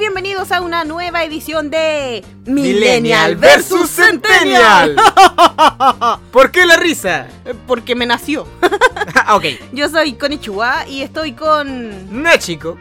bienvenidos a una nueva edición de Millennial versus Centennial. ¿Por qué la risa? Porque me nació. Ah, ok. Yo soy Konichiwa y estoy con... No, chico.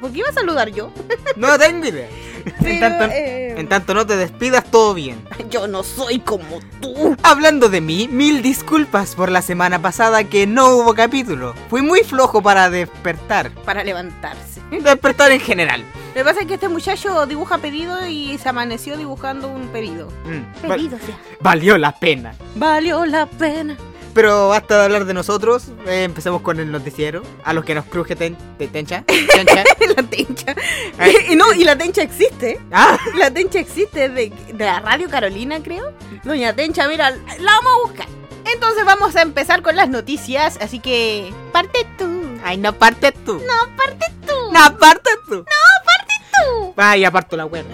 ¿Por qué iba a saludar yo? No tengo idea. En Pero, tanto, eh, en tanto no te despidas, todo bien. Yo no soy como tú. Hablando de mí, mil disculpas por la semana pasada que no hubo capítulo. Fui muy flojo para despertar. Para levantarse. Despertar en general. Lo que pasa es que este muchacho dibuja pedido y se amaneció dibujando un pedido. Mm, val- Pedido, sea. valió la pena. Valió la pena. Pero basta de hablar de nosotros. eh, empecemos con el noticiero. A los que nos cruje ten- te- tencha. tencha. la tencha. Y no, y la tencha existe. Ah, La Tencha existe de, de la Radio Carolina, creo. Doña Tencha, mira, la vamos a buscar. Entonces vamos a empezar con las noticias, así que parte tú. ay, no parte tú. No, parte tú. No, parte tú. tú. Vaya, aparto la web.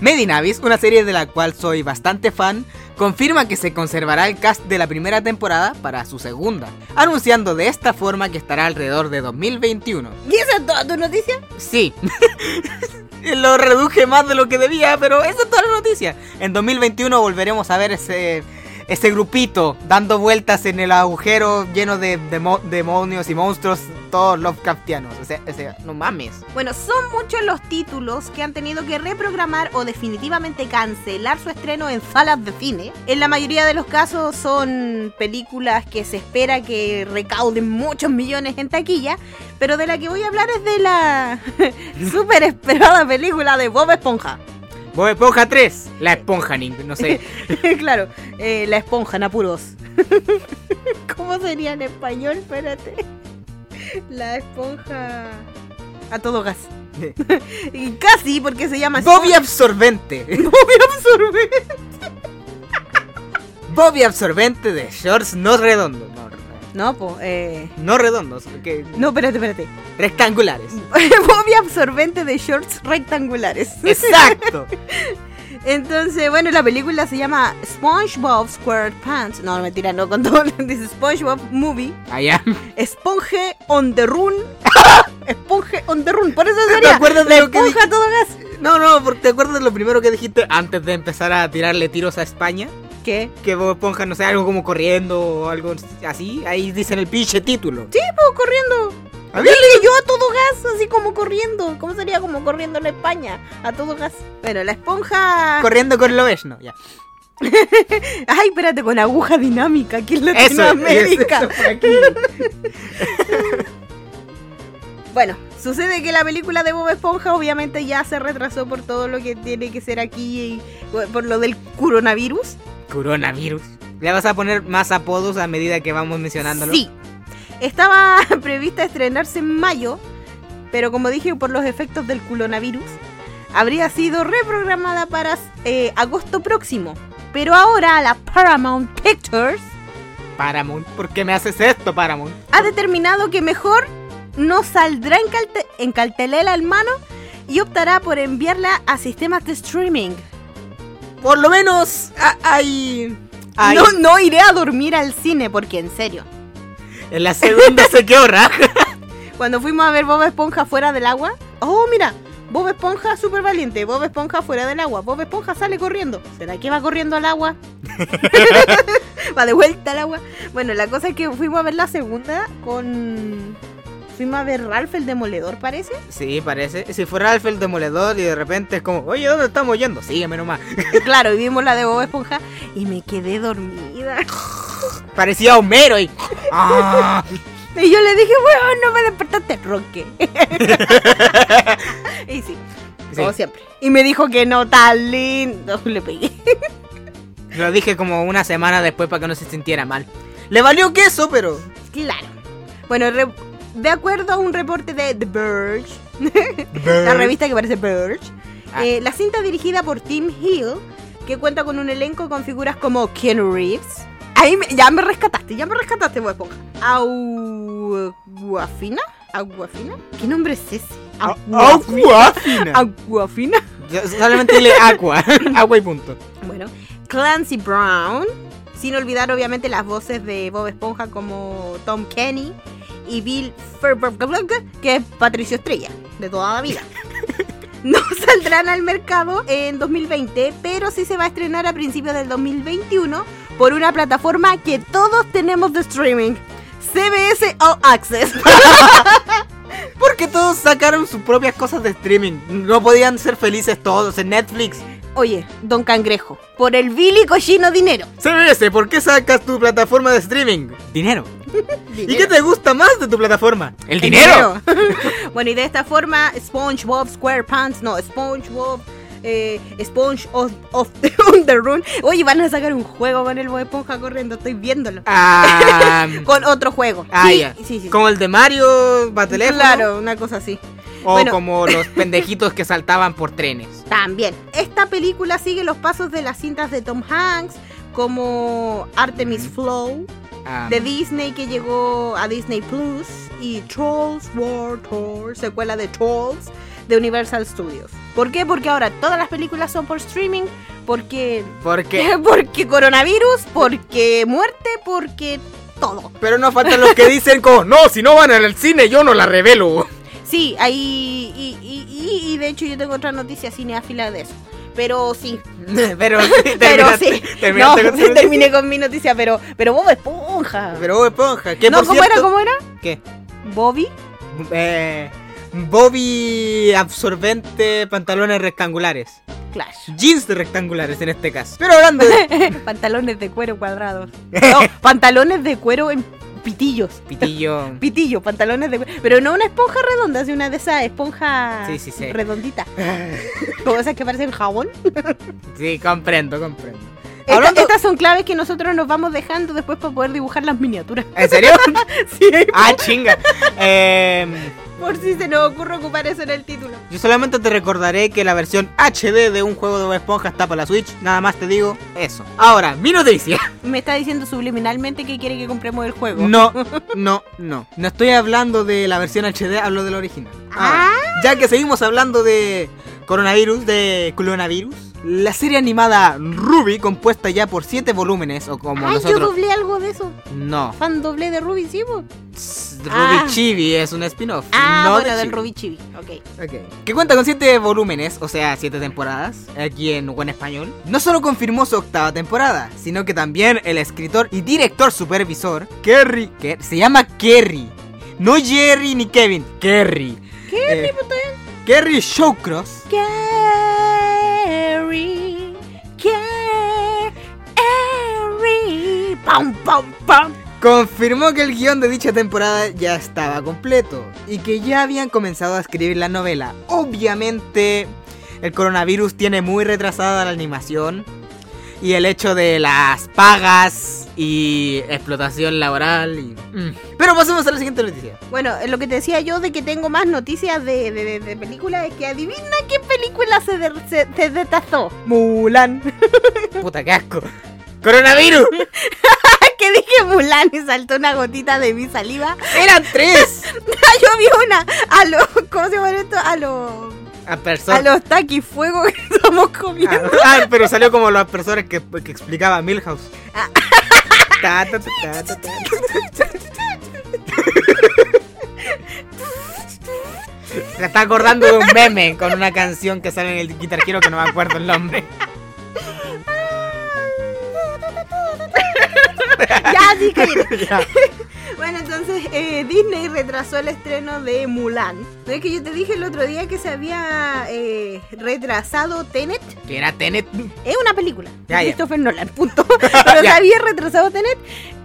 Medinavis, una serie de la cual soy bastante fan, confirma que se conservará el cast de la primera temporada para su segunda, anunciando de esta forma que estará alrededor de 2021. ¿Y esa es toda tu noticia? Sí. Lo reduje más de lo que debía, pero esa es toda la noticia. En 2021 volveremos a ver ese, ese grupito dando vueltas en el agujero lleno de demo- demonios y monstruos, todos Lovecraftianos. O sea, o sea, no mames. Bueno, son muchos los títulos que han tenido que reprogramar o definitivamente cancelar su estreno en salas de cine. En la mayoría de los casos son películas que se espera que recauden muchos millones en taquilla, pero de la que voy a hablar es de la súper esperada película de Bob Esponja. Bob Esponja 3, la esponja, Ning, no sé. claro, eh, la esponja en apuros. ¿Cómo sería en español? Espérate. La esponja a todo gas. y casi porque se llama Bobby Absorbente. Bobby absorbente. Bobby Absorbente de shorts no redondos. No, pues, eh... no redondos, que No, espérate, espérate. rectangulares. Bobby absorbente de shorts rectangulares. Exacto. Entonces, bueno, la película se llama SpongeBob SquarePants. No, mentira, no, con todo. Dice SpongeBob Movie. Allá. Esponje on the run. Esponje on the run. Por eso sería. acuerdas de la lo que esponja todo gas. No, no, porque te acuerdas de lo primero que dijiste antes de empezar a tirarle tiros a España. ¿Qué? Que Bob Esponja, no sé, algo como corriendo o algo así. Ahí dicen el pinche título. Sí, pues corriendo. A ver. Yo a todo gas, así como corriendo. ¿Cómo sería como corriendo en España? A todo gas. Bueno, la esponja. Corriendo con lo ves, no, ya. Ay, espérate, con aguja dinámica aquí en Eso, Latinoamérica. eso por aquí. Bueno, sucede que la película de Bob Esponja obviamente ya se retrasó por todo lo que tiene que ser aquí y por lo del coronavirus. Coronavirus. ¿Le vas a poner más apodos a medida que vamos mencionándolo? Sí. Estaba prevista estrenarse en mayo, pero como dije, por los efectos del coronavirus, habría sido reprogramada para eh, agosto próximo. Pero ahora la Paramount Pictures Paramount. ¿Por qué me haces esto, Paramount? ha determinado que mejor no saldrá en, calte- en cartelera al mano y optará por enviarla a sistemas de streaming. Por lo menos hay- No, no iré a dormir al cine porque en serio. En la segunda se quedó raja. Cuando fuimos a ver Bob Esponja fuera del agua, oh mira, Bob Esponja súper valiente, Bob Esponja fuera del agua, Bob Esponja sale corriendo. ¿Será que va corriendo al agua? va de vuelta al agua. Bueno, la cosa es que fuimos a ver la segunda con... Fuimos a ver Ralph el Demoledor, parece. Sí, parece. Si fuera Alf el demoledor y de repente es como, oye, ¿dónde estamos yendo? Sígueme nomás. claro, y vimos la de Bob Esponja y me quedé dormida. Parecía Homero y. ¡Ah! Y yo le dije, weón, no me despertaste, Roque. y sí, Sí, como siempre. Y me dijo que no tan lindo. Le pegué. Lo dije como una semana después para que no se sintiera mal. Le valió queso, pero. Claro. Bueno, re- de acuerdo a un reporte de The Verge, la revista que parece Verge, Ah. eh, la cinta dirigida por Tim Hill, que cuenta con un elenco con figuras como Ken Reeves. Ahí me- ya me rescataste, ya me rescataste, Esponja. Aguafina. ¿Aguafina? ¿Qué nombre es ese? ¡Aguafina! Aguafina. Solamente dile agua. agua y punto. Bueno, Clancy Brown. Sin olvidar, obviamente, las voces de Bob Esponja como Tom Kenny y Bill Fairbanks, que es Patricio Estrella, de toda la vida. no saldrán al mercado en 2020, pero sí se va a estrenar a principios del 2021 por una plataforma que todos tenemos de streaming. CBS All Access. Porque todos sacaron sus propias cosas de streaming. No podían ser felices todos en Netflix. Oye, Don Cangrejo, por el Billy cochino dinero. CBS, ¿por qué sacas tu plataforma de streaming? Dinero. ¿Y qué te gusta más de tu plataforma? El dinero. bueno, y de esta forma, SpongeBob SquarePants, no, SpongeBob eh, Sponge of, of the Run. Oye, van a sacar un juego con el Bob Esponja corriendo, estoy viéndolo. Ah, con otro juego. ah, Sí, ya. sí, sí. Como el de Mario teléfono. Claro, una cosa así. O Bueno. como los pendejitos que saltaban por trenes. También. Esta película sigue los pasos de las cintas de Tom Hanks, como Artemis Flow, De Disney que llegó a Disney Plus, y Trolls World Tour, secuela de Trolls, de Universal Studios. ¿Por qué? Porque ahora todas las películas son por streaming, porque... porque. Porque coronavirus, porque muerte, porque todo. Pero no faltan los que dicen como, no, si no van al cine yo no la revelo. Sí, ahí... Y, y, y- y de hecho yo tengo otra noticia cineáfila de eso. Pero sí, pero pero terminaste- sí. No, con terminé con mi noticia, pero, pero Bob Esponja. Pero Bob Esponja, que no, por ¿cómo era? ¿Cómo era? ¿Qué? Bobby. Eh, Bobby absorbente pantalones rectangulares. Clash. Jeans rectangulares en este caso. Pero hablando de pantalones de cuero cuadrados. No, pantalones de cuero en pitillos. pitillo. Pitillo, pantalones de. Pero no una esponja redonda, sino una de esas esponjas Sí, sí, sí. redonditas. Como esas que parecen jabón. Sí, comprendo, comprendo. Esta- Hablando- Estas son claves que nosotros nos vamos dejando después para poder dibujar las miniaturas. ¿En serio? Sí, ah, chinga. Em, por si se nos ocurre ocupar eso en el título. yo solamente te recordaré que la versión HD de un juego de Bob Esponja está para la Switch. Nada más te digo eso. Ahora, mi noticia. Me está diciendo subliminalmente que quiere que compremos el juego. No, no, no. No estoy hablando de la versión HD, hablo de la original. Ahora, ya que seguimos hablando de coronavirus, de coronavirus, la serie animada Ruby, compuesta ya por 7 volúmenes, o como Ay, yo nosotros. doblé algo de eso. No. Fan doblé de Ruby, ¿sí? po? Ruby Ah. Chibi es un spin-off. Ah, no bueno, de del. Ruby Chibi. Ok. Ok. Que cuenta con 7 volúmenes, o sea, 7 temporadas, aquí en buen español. No solo confirmó su octava temporada, sino que también el escritor y director supervisor, Kerry, que se llama Kerry. No Jerry ni Kevin, Kerry. Kerry, Eh, Kerry Shawcross. Confirmó que el guion de dicha temporada ya estaba completo y que ya habían comenzado a escribir la novela. Obviamente, el coronavirus tiene muy retrasada la animación y el hecho de las pagas y explotación laboral. y- mm. Pero pasemos a la siguiente noticia. Bueno, lo que te decía yo de que tengo más noticias de, de, de- de películas es que adivina qué película se, de- se, se detazó. Mulan. Puta, qué asco. ¡Coronavirus! que dije Mulan y saltó una gotita de mi saliva. ¡Eran tres! Yo vi una a los, ¿cómo se llama esto? A los, A los taquifuegos que estamos comiendo. Ah, pero salió como las personas que, que explicaba Milhouse. Ta, ta, ta. Se está acordando de un meme con una canción que sale en el Guitar Hero que no me acuerdo el nombre. ya, sí, cállate. Ya. Bueno, entonces eh, Disney retrasó el estreno de Mulan. ¿No es que yo te dije el otro día que se había eh, retrasado Tenet? Que era Tenet. Es una película. Ya, de ya. Christopher Nolan, punto. Pero se había retrasado Tenet.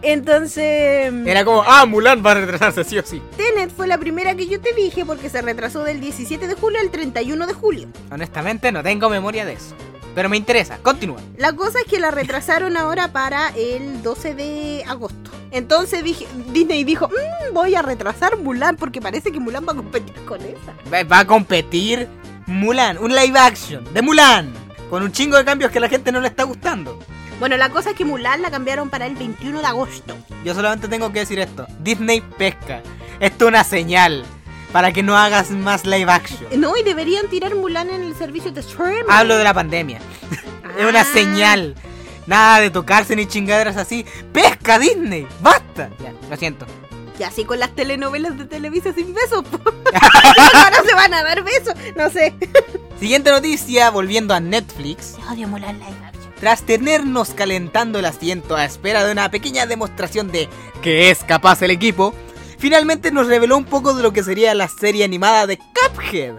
Entonces, Era como, ah, Mulan va a retrasarse sí o sí. Tenet fue la primera que yo te dije porque se retrasó del 17 de julio al 31 de julio. Honestamente no tengo memoria de eso. Pero me interesa, continúa. La cosa es que la retrasaron ahora para el 12 de agosto. Entonces dije, Disney dijo, "Mm, voy a retrasar Mulan porque parece que Mulan va a competir con esa. Va- Va a competir Mulan, un live action de Mulan. Con un chingo de cambios que a la gente no le está gustando. Bueno, la cosa es que Mulan la cambiaron para el 21 de agosto. Yo solamente tengo que decir esto. Disney pesca. Esto es una señal para que no hagas más live action. No, y deberían tirar Mulan en el servicio de streaming. Hablo de la pandemia. Es una Ah. señal. Nada de tocarse ni chingaderas así. ¡Pesca Disney! ¡Basta! Ya, lo siento. Y así con las telenovelas de Televisa sin besos. Ahora se van a dar besos. No sé. Siguiente noticia, volviendo a Netflix. Odio Mulan Live Action. Tras tenernos calentando el asiento a espera de una pequeña demostración de que es capaz el equipo, finalmente nos reveló un poco de lo que sería la serie animada de Cuphead,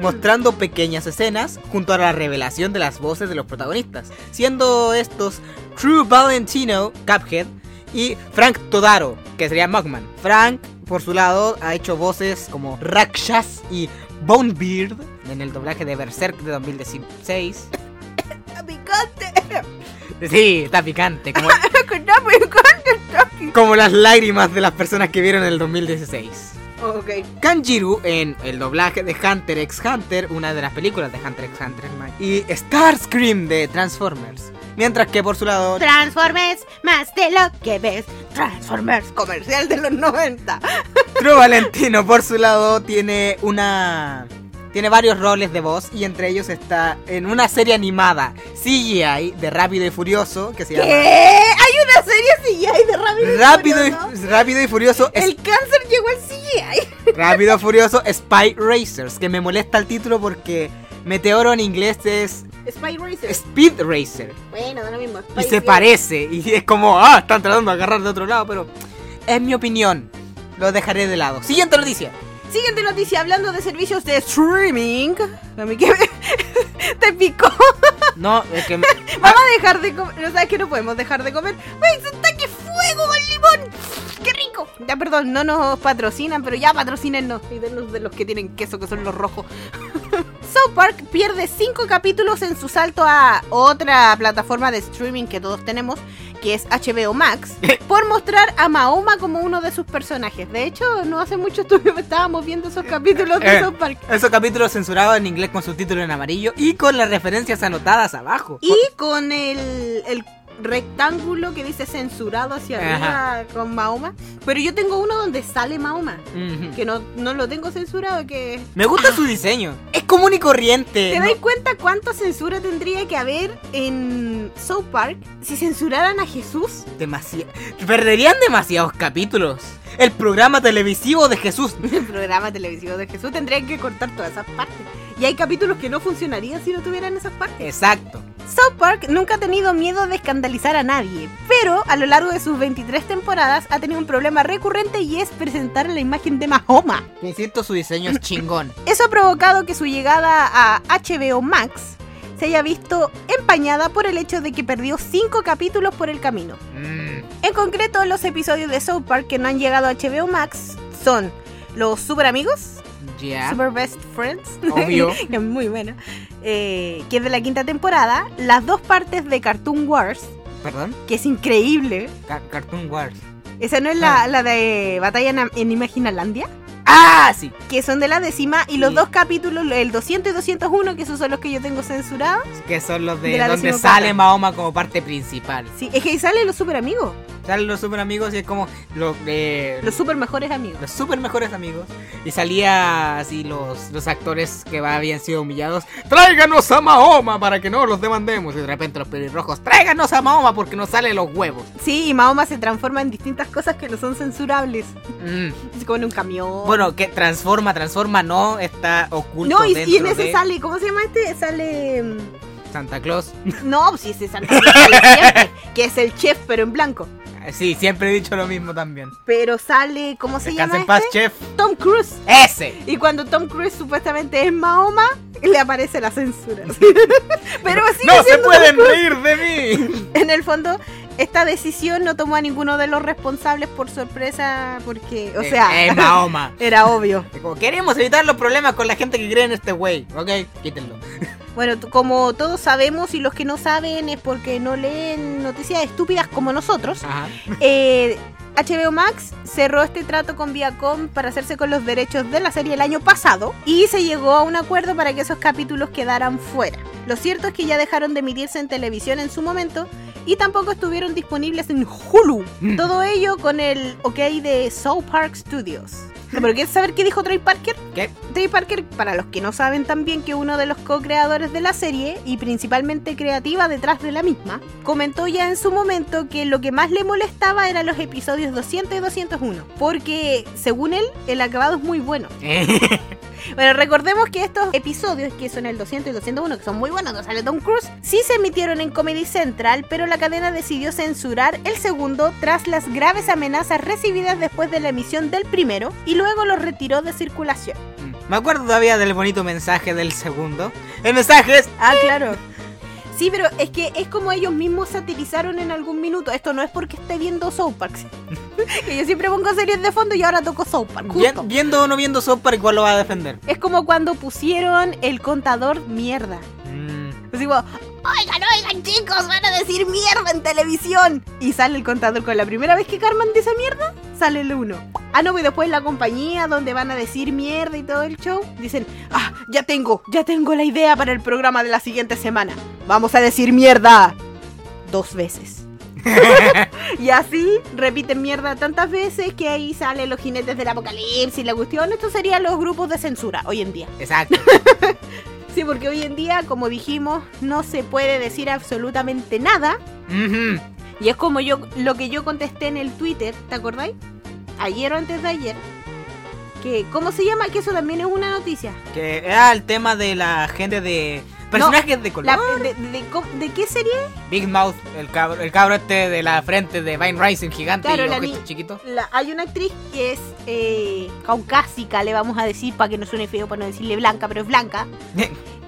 mostrando pequeñas escenas junto a la revelación de las voces de los protagonistas, siendo estos True Valentino, Cuphead, y Frank Todaro, que sería Mugman. Frank, por su lado, ha hecho voces como Rakshas y Bonebeard en el doblaje de Berserk de 2016. Sí, está picante, como, las lágrimas de las personas que vieron el 2016. Ok. Kanjiru en el doblaje de Hunter x Hunter, una de las películas de Hunter x Hunter, y Starscream de Transformers. Mientras que por su lado, Transformers, más de lo que ves. Transformers, comercial de los 90. True Valentino por su lado tiene una tiene varios roles de voz y entre ellos está en una serie animada CGI de Rápido y Furioso que se ¿Qué? llama Hay una serie CGI de Rápido y Rápido y, Furioso? Rápido y Furioso El cáncer llegó al CGI. Rápido y Furioso Spy Racers, que me molesta el título porque Meteoro en inglés es Spy Racer. Speed Racer Bueno, da lo mismo. y se Racer. parece y es como, ah, están tratando de agarrar de otro lado, pero es mi opinión. Lo dejaré de lado. Siguiente noticia. Siguiente noticia, hablando de servicios de streaming. A mí que me- te picó. No, es que Vamos a dejar de comer. Que no podemos dejar de comer. ¡Wey, se ataque fuego con limón! ¡Qué rico! Ya, perdón, no nos patrocinan, pero ya patrocínenos. Y denos de los que tienen queso, que son los rojos. South Park pierde 5 capítulos en su salto a otra plataforma de streaming que todos tenemos, que es HBO Max, por mostrar a Mahoma como uno de sus personajes. De hecho, no hace mucho estuve- estábamos viendo esos capítulos de Eh. South Park. Esos capítulos censurados en inglés con subtítulos en amarillo y con las referencias anotadas abajo. Y con el, el rectángulo que dice censurado hacia arriba con Mahoma. Pero yo tengo uno donde sale Mahoma. Que no, no lo tengo censurado, que... Me gusta su diseño. Es común y corriente. ¿Te ¿no? das cuenta cuánta censura tendría que haber en South Park si censuraran a Jesús? Demasi- Perderían demasiados capítulos. El programa televisivo de Jesús. El programa televisivo de Jesús tendrían que cortar todas esas partes. Y hay capítulos que no funcionarían si no tuvieran esas partes. Exacto. South Park nunca ha tenido miedo de escandalizar a nadie, pero a lo largo de sus 23 temporadas ha tenido un problema recurrente y es presentar la imagen de Mahoma. Insisto, su diseño es chingón. Eso ha provocado que su llegada a HBO Max se haya visto empañada por el hecho de que perdió 5 capítulos por el camino. Mm, En concreto, los episodios de South Park que no han llegado a HBO Max son los Super Amigos. Super Best Friends, Obvio. que es muy buena, eh, que es de la quinta temporada, las dos partes de Cartoon Wars, Perdón. que es increíble. Ca- Cartoon Wars. Esa no es la, Ah. la de Batalla en, en Imaginalandia, ¡Ah, sí! que son de la décima, y los dos capítulos, el 200 y 201, que esos son los que yo tengo censurados. Que son los de, donde sale Mahoma como parte principal. Sí, es que salen los super amigos, Salen los super amigos y es como los de los super mejores amigos. los super mejores amigos. Y salía así los, los actores que habían sido humillados. ¡Tráiganos a Mahoma para que no los demandemos! Y de repente los pelirrojos. ¡Tráiganos a Mahoma porque nos salen los huevos! Sí, y Mahoma se transforma en distintas cosas que no son censurables. Mm. Como en un camión. Bueno, que transforma, transforma, no está oculto. no, y, y dentro en ese de sale, ¿cómo se llama este? Sale. mm, Santa Claus. No, pues sí, ese Santa Claus siempre, que es el chef, pero en blanco. Sí, siempre he dicho lo mismo también. Pero sale, ¿cómo se llama? en paz, este? chef. Tom Cruise. ¡Ese! Y cuando Tom Cruise supuestamente es Mahoma, le aparece la censura. Pero sigue ¡No se pueden reír de mí! En el fondo, esta decisión no tomó a ninguno de los responsables por sorpresa, porque, o Eh, sea, eh, Mahoma. era obvio. Como, queremos evitar los problemas con la gente que cree en este güey. Ok, quítenlo. Bueno, como todos sabemos y los que no saben es porque no leen noticias estúpidas como nosotros, Ajá. eh, HBO Max cerró este trato con Viacom para hacerse con los derechos de la serie el año pasado y se llegó a un acuerdo para que esos capítulos quedaran fuera. Lo cierto es que ya dejaron de emitirse en televisión en su momento y tampoco estuvieron disponibles en Hulu. Mm. Todo ello con el ok de South Park Studios. ¿Pero quieres saber qué dijo Trey Parker? ¿Qué? Trey Parker, para los que no saben también que uno de los co-creadores de la serie y principalmente creativa detrás de la misma, comentó ya en su momento que lo que más le molestaba eran los episodios 200 y 201, porque según él, el acabado es muy bueno. Bueno, recordemos que estos episodios, que son el 200 y el 201, que son muy buenos, donde sale Tom Cruise, sí se emitieron en Comedy Central, pero la cadena decidió censurar el segundo tras las graves amenazas recibidas después de la emisión del primero y luego lo retiró de circulación. Me acuerdo todavía del bonito mensaje del segundo. El mensaje es... Ah, claro. Sí, pero es que es como ellos mismos satirizaron en algún minuto. Esto no es porque esté viendo South Park. que yo siempre pongo series de fondo y ahora toco South Park. Bien- justo. viendo o no viendo South Park, igual lo va a defender. Es como cuando pusieron el contador mierda. Mm. Así como, oigan, oigan chicos, van a decir mierda en televisión. Y sale el contador con la primera vez que Carmen dice mierda, sale el uno. Ah, no, y después la compañía donde van a decir mierda y todo el show, dicen, ah, ya tengo, ya tengo la idea para el programa de la siguiente semana. Vamos a decir mierda dos veces. y así repiten mierda tantas veces que ahí salen los jinetes del apocalipsis la cuestión. Estos serían los grupos de censura hoy en día. Exacto. Sí, porque hoy en día, como dijimos, no se puede decir absolutamente nada. Ujú. Y es como yo lo que yo contesté en el Twitter, ¿te acordáis? Ayer o antes de ayer. Que, ¿cómo se llama? Que eso también es una noticia. Que era el tema de la gente de... Personajes de color. La- de, de- co- ¿de qué serie? Big Mouth, el cabro, el cabro este de la frente de Vine Rising gigante Claro, y la chiquitos. La- hay una actriz que es eh, caucásica, le vamos a decir, para que no suene feo, para no decirle blanca, pero es blanca,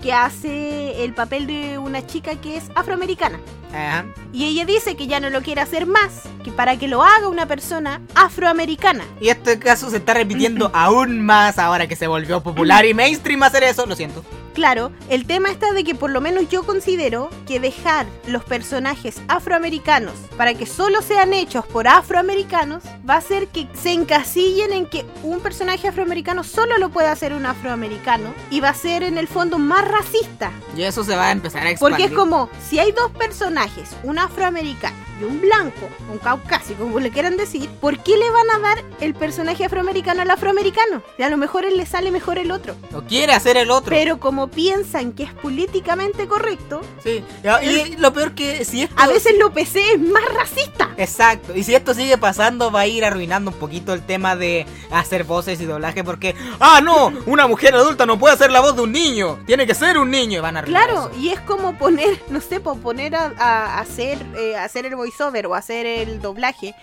que hace el papel de una chica que es afroamericana. Ajá. Y ella dice que ya no lo quiere hacer más, que para que lo haga una persona afroamericana. Y este caso se está repitiendo aún más ahora que se volvió popular y mainstream hacer eso, lo siento. Claro, el tema está de que por lo menos yo considero que dejar los personajes afroamericanos para que solo sean hechos por afroamericanos va a hacer que se encasillen en que un personaje afroamericano solo lo puede hacer un afroamericano y va a ser en el fondo más racista. Y eso se va a empezar a expandir. Porque es como, si hay dos personajes, un afroamericano y un blanco, un caucásico, como le quieran decir, ¿por qué le van a dar el personaje afroamericano al afroamericano? Y a lo mejor él le sale mejor el otro. Lo quiere hacer el otro. Pero como piensan que es políticamente correcto, Sí. Y, y lo peor que si esto... a veces lo PC es más racista. Exacto, y si esto sigue pasando va a ir arruinando un poquito el tema de hacer voces y doblaje porque, ah, no, una mujer adulta no puede hacer la voz de un niño, tiene que ser un niño y van a arruinar Claro, eso. y es como poner, no sé, po, poner a, a hacer, eh, hacer el voiceover o hacer el doblaje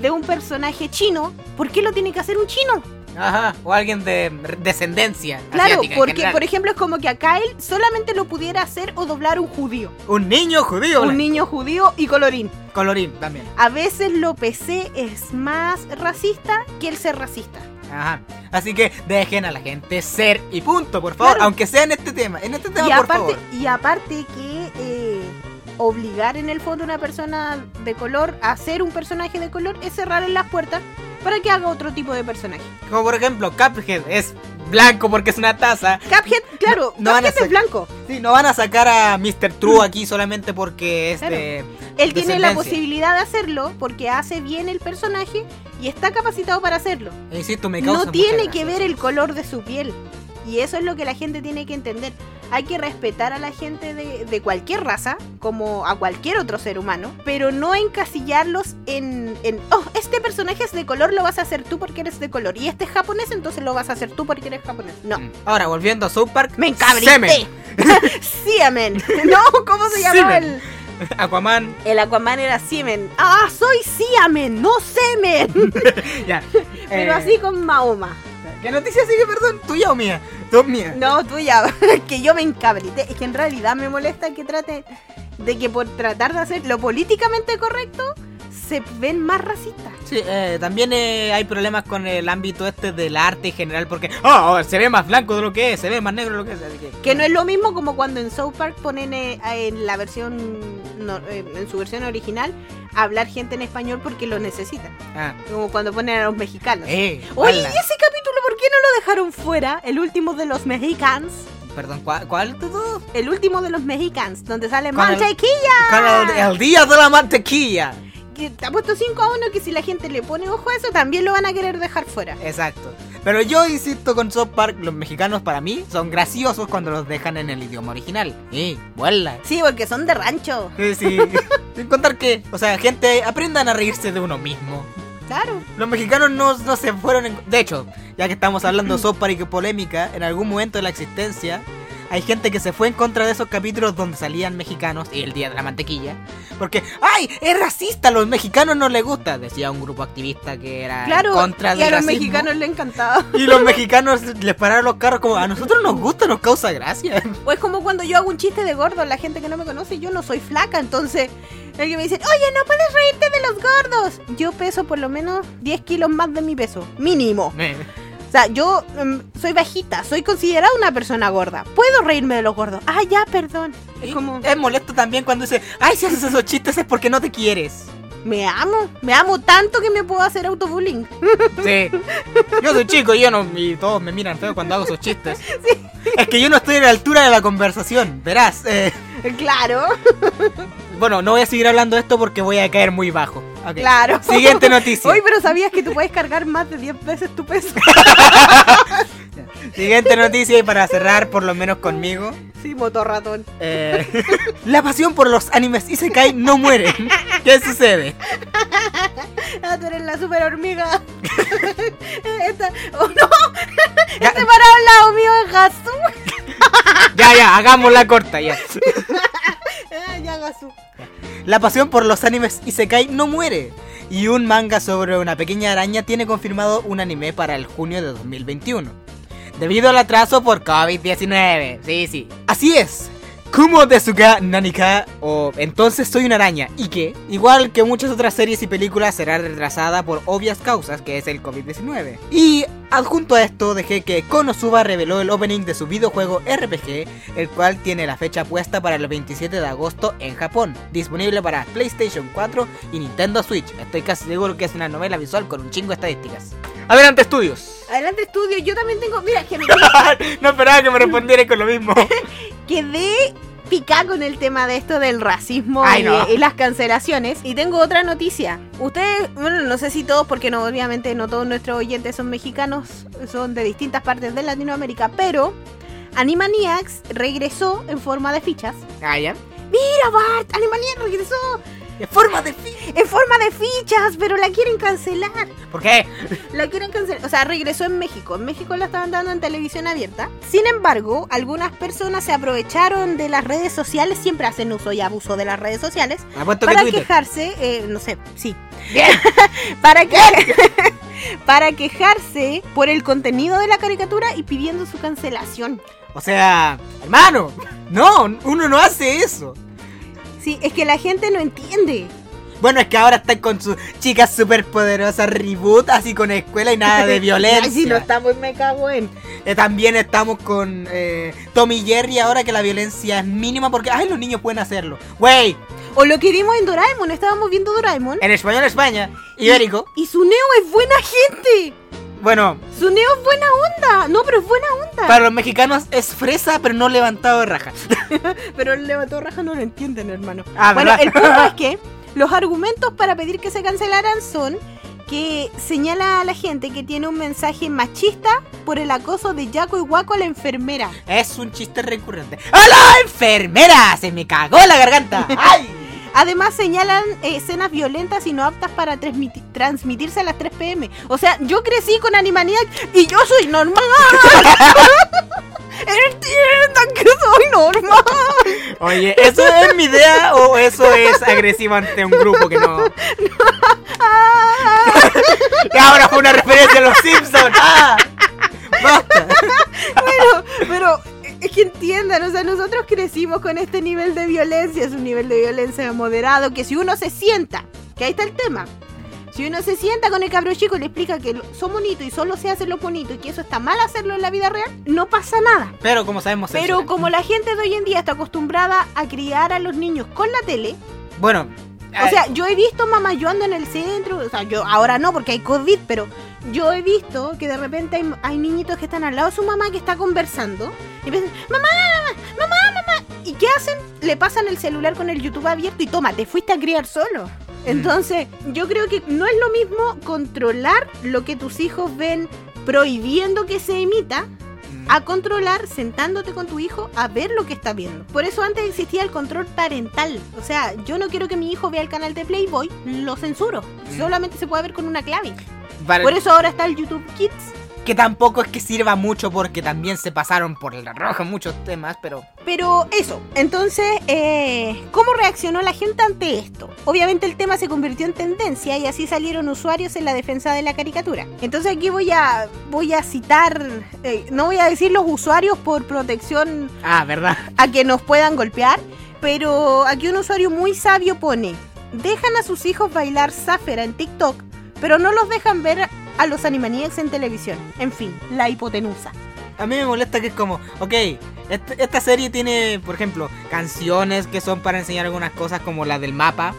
de un personaje chino. ¿Por qué lo tiene que hacer un chino? Ajá, o alguien de descendencia Claro, porque por ejemplo es como que a Kyle solamente lo pudiera hacer o doblar un judío. Un niño judío. Un niño judío y colorín. Colorín también. A veces lo PC es más racista que el ser racista. Ajá. Así que dejen a la gente ser y punto, por favor. Claro. Aunque sea en este tema. En este tema, y, por aparte, favor. y aparte que eh, obligar en el fondo a una persona de color a ser un personaje de color es cerrarle las puertas para que haga otro tipo de personaje. Como por ejemplo, Cuphead es blanco porque es una taza. Cuphead, claro, No a Cuphead es blanco. Sí, no van a sacar a Mr. True aquí solamente porque es Claro. de. Él tiene la posibilidad de hacerlo porque hace bien el personaje y está capacitado para hacerlo. E Insisto, me causa No tiene que ver el color de su piel. Y eso es lo que la gente tiene que entender. Hay que respetar a la gente de, de cualquier raza, como a cualquier otro ser humano, pero no encasillarlos en, en, oh, este personaje es de color, lo vas a hacer tú porque eres de color. Y este es japonés, entonces lo vas a hacer tú porque eres japonés. No. Mm. Ahora, volviendo a South Park. Me encabrité. Semen. Siemen. No, ¿cómo se llama el, Aquaman. el Aquaman? Era Siemen. Ah, soy Siamen, no Semen. ya. Pero Eh, así con Mahoma. ¿Qué noticia sigue, perdón? ¿Tuya o mía? Tú mía. No, tuya, que yo me encabrité. Es que en realidad me molesta que trate de que por tratar de hacer lo políticamente correcto se ven más racistas. Sí, eh, también eh, hay problemas con el ámbito este del arte en general porque ah, se ve más blanco de lo que es, se ve más negro de lo que es. Así que, Que no es lo mismo como cuando en South Park ponen eh, en la versión, no, eh, en su versión original, hablar gente en español porque lo necesitan. Ah, Como cuando ponen a los mexicanos. eh, Oye, ¿y ese capítulo por qué no lo dejaron fuera? El último de los mexicans. Perdón, ¿cuál, cuál de todos? El último de los mexicans, donde sale Con el- mantequilla. Con el, el día de la mantequilla. que te ha puesto 5 a 1 que si la gente le pone ojo a eso también lo van a querer dejar fuera. Exacto. Pero yo insisto con South Park, los mexicanos para mí son graciosos cuando los dejan en el idioma original. ¡Eh! ¡Vuela! Sí, porque son de rancho. Sí, sí. Sin contar que, o sea, gente, aprendan a reírse de uno mismo. Claro. Los mexicanos no, no se fueron en... De hecho, ya que estamos hablando de sopa y que polémica, en algún momento de la existencia hay gente que se fue en contra de esos capítulos donde salían mexicanos y el día de la mantequilla. Porque, ¡ay! Es racista, a los mexicanos no les gusta. Decía un grupo activista que era Claro, en contra y del a los racismo. mexicanos les encantaba. Y los mexicanos les pararon los carros como, a nosotros nos gusta, nos causa gracia. O es como cuando yo hago un chiste de gordo, la gente que no me conoce, yo no soy flaca, entonces alguien me dice, oye, no puedes reírte de los gordos. Yo peso por lo menos 10 kilos más de mi peso, mínimo. O sea, yo mm, soy bajita, soy considerada una persona gorda. Puedo reírme de los gordos. Ah, ya, perdón. Es como, Es molesto también cuando dice, ay, si haces esos chistes es porque no te quieres. me amo, me amo tanto que me puedo hacer autobullying. Sí. Yo soy chico y yo no, y todos me miran feo cuando hago esos chistes. Es que yo no estoy a la altura de la conversación, verás. eh, claro, bueno, no voy a seguir hablando de esto porque voy a caer muy bajo. Claro. Siguiente noticia. Oye, pero ¿sabías que tú puedes cargar más de 10 veces tu peso? Siguiente noticia y para cerrar por lo menos conmigo. sí, motorratón. eh, la pasión por los animes Isekai no muere. ¿Qué sucede? Ah, tú eres la super hormiga. Esta, oh no, Ya, este parado al lado mío es Gasu. ya, ya, hagamos la corta ya. Ah, ya Gasu. La pasión por los animes Isekai no muere. Y un manga sobre una pequeña araña tiene confirmado un anime para el junio de 2021. Debido al atraso por COVID-19. Sí, sí. Así es. Kumo Desuga Nanika o Entonces soy una araña y que, igual que muchas otras series y películas, será retrasada por obvias causas, que es el COVID-19. Y adjunto a esto dejé que Konosuba reveló el opening de su videojuego RPG, el cual tiene la fecha puesta para el 27 de agosto en Japón, disponible para PlayStation 4 y Nintendo Switch. Estoy casi seguro que es una novela visual con un chingo de estadísticas. Adelante estudios. Adelante estudio, yo también tengo, mira, que me no esperaba que me respondiera con lo mismo. quedé con el tema de esto del racismo Ay, y, no. y las cancelaciones. Y tengo otra noticia. Ustedes, bueno, no sé si todos, porque no, obviamente no todos nuestros oyentes son mexicanos, son de distintas partes de Latinoamérica, pero Animaniacs regresó en forma de fichas. Ah, ya. Mira, Bart, Animaniacs regresó De forma de fin. en forma de fichas, pero la quieren cancelar. ¿Por qué? La quieren cancelar. O sea, regresó en México. En México la estaban dando en televisión abierta. Sin embargo, algunas personas se aprovecharon de las redes sociales. Siempre hacen uso y abuso de las redes sociales. Apuesto Para quejarse, eh, no sé, sí. Bien. Para que. para quejarse por el contenido de la caricatura y pidiendo su cancelación. O sea, hermano, no, uno no hace eso. Sí, es que la gente no entiende. Bueno, es que ahora están con sus chicas superpoderosas reboot, así con escuela y nada de violencia. Ay, si no estamos, me cago en. Eh, también estamos con eh, Tommy y Jerry ahora que la violencia es mínima porque, ay, los niños pueden hacerlo. Wey, O lo que vimos en Doraemon, estábamos viendo Doraemon. en español España, ibérico. Y su neo es buena gente. Bueno, Su neo es buena onda. No, pero es buena onda. para los mexicanos es fresa, pero no levantado de raja. Pero el levantó raja no lo entienden, hermano. Ah, bueno, ¿verdad? el punto es que los argumentos para pedir que se cancelaran son que señala a la gente que tiene un mensaje machista por el acoso de Jaco y Waco a la enfermera. Es un chiste recurrente. ¡A la enfermera! ¡Se me cagó la garganta! ¡Ay! Además señalan eh, escenas violentas y no aptas para transmiti- transmitirse a las 3 pm. O sea, yo crecí con Animaniac y yo soy normal. Entiendan que soy normal. Oye, ¿eso es mi idea o eso es agresivo ante un grupo que no...? Que ahora fue una referencia a los Simpsons. ¡Ah! ¡Basta! Pero, pero es que entiendan, o sea, nosotros crecimos con este nivel de violencia, es un nivel de violencia moderado, que si uno se sienta, que ahí está el tema, si uno se sienta con el cabro chico y le explica que son bonitos y solo se hace lo bonito y que eso está mal hacerlo en la vida real, no pasa nada. Pero como sabemos... Pero como la gente de hoy en día está acostumbrada a criar a los niños con la tele, Bueno... o sea, yo he visto mamá yo ando en el centro, o sea, yo ahora no porque hay COVID, pero yo he visto que de repente hay, hay niñitos que están al lado de su mamá que está conversando y empiezan, mamá, mamá, mamá, ¿y qué hacen? Le pasan el celular con el YouTube abierto y toma, te fuiste a criar solo. Entonces, yo creo que no es lo mismo controlar lo que tus hijos ven prohibiendo que se emita Mm. A controlar sentándote con tu hijo a ver lo que está viendo. Por eso antes existía el control parental. O sea, yo no quiero que mi hijo vea el canal de Playboy, lo censuro. Mm. Solamente se puede ver con una clave. Por eso ahora está el YouTube Kids. Que tampoco es que sirva mucho porque también se pasaron por el rojo muchos temas, pero Pero eso, entonces, eh, ¿cómo reaccionó la gente ante esto? Obviamente el tema se convirtió en tendencia y así salieron usuarios en la defensa de la caricatura. Entonces aquí voy a, voy a citar, eh, no voy a decir los usuarios por protección Ah, ¿verdad? a que nos puedan golpear, pero aquí un usuario muy sabio pone, dejan a sus hijos bailar záfera en TikTok, pero no los dejan ver a los Animaniacs en televisión. En fin, la hipotenusa. A mí me molesta que es como, ok, este- esta serie tiene, por ejemplo, canciones que son para enseñar algunas cosas como la del mapa,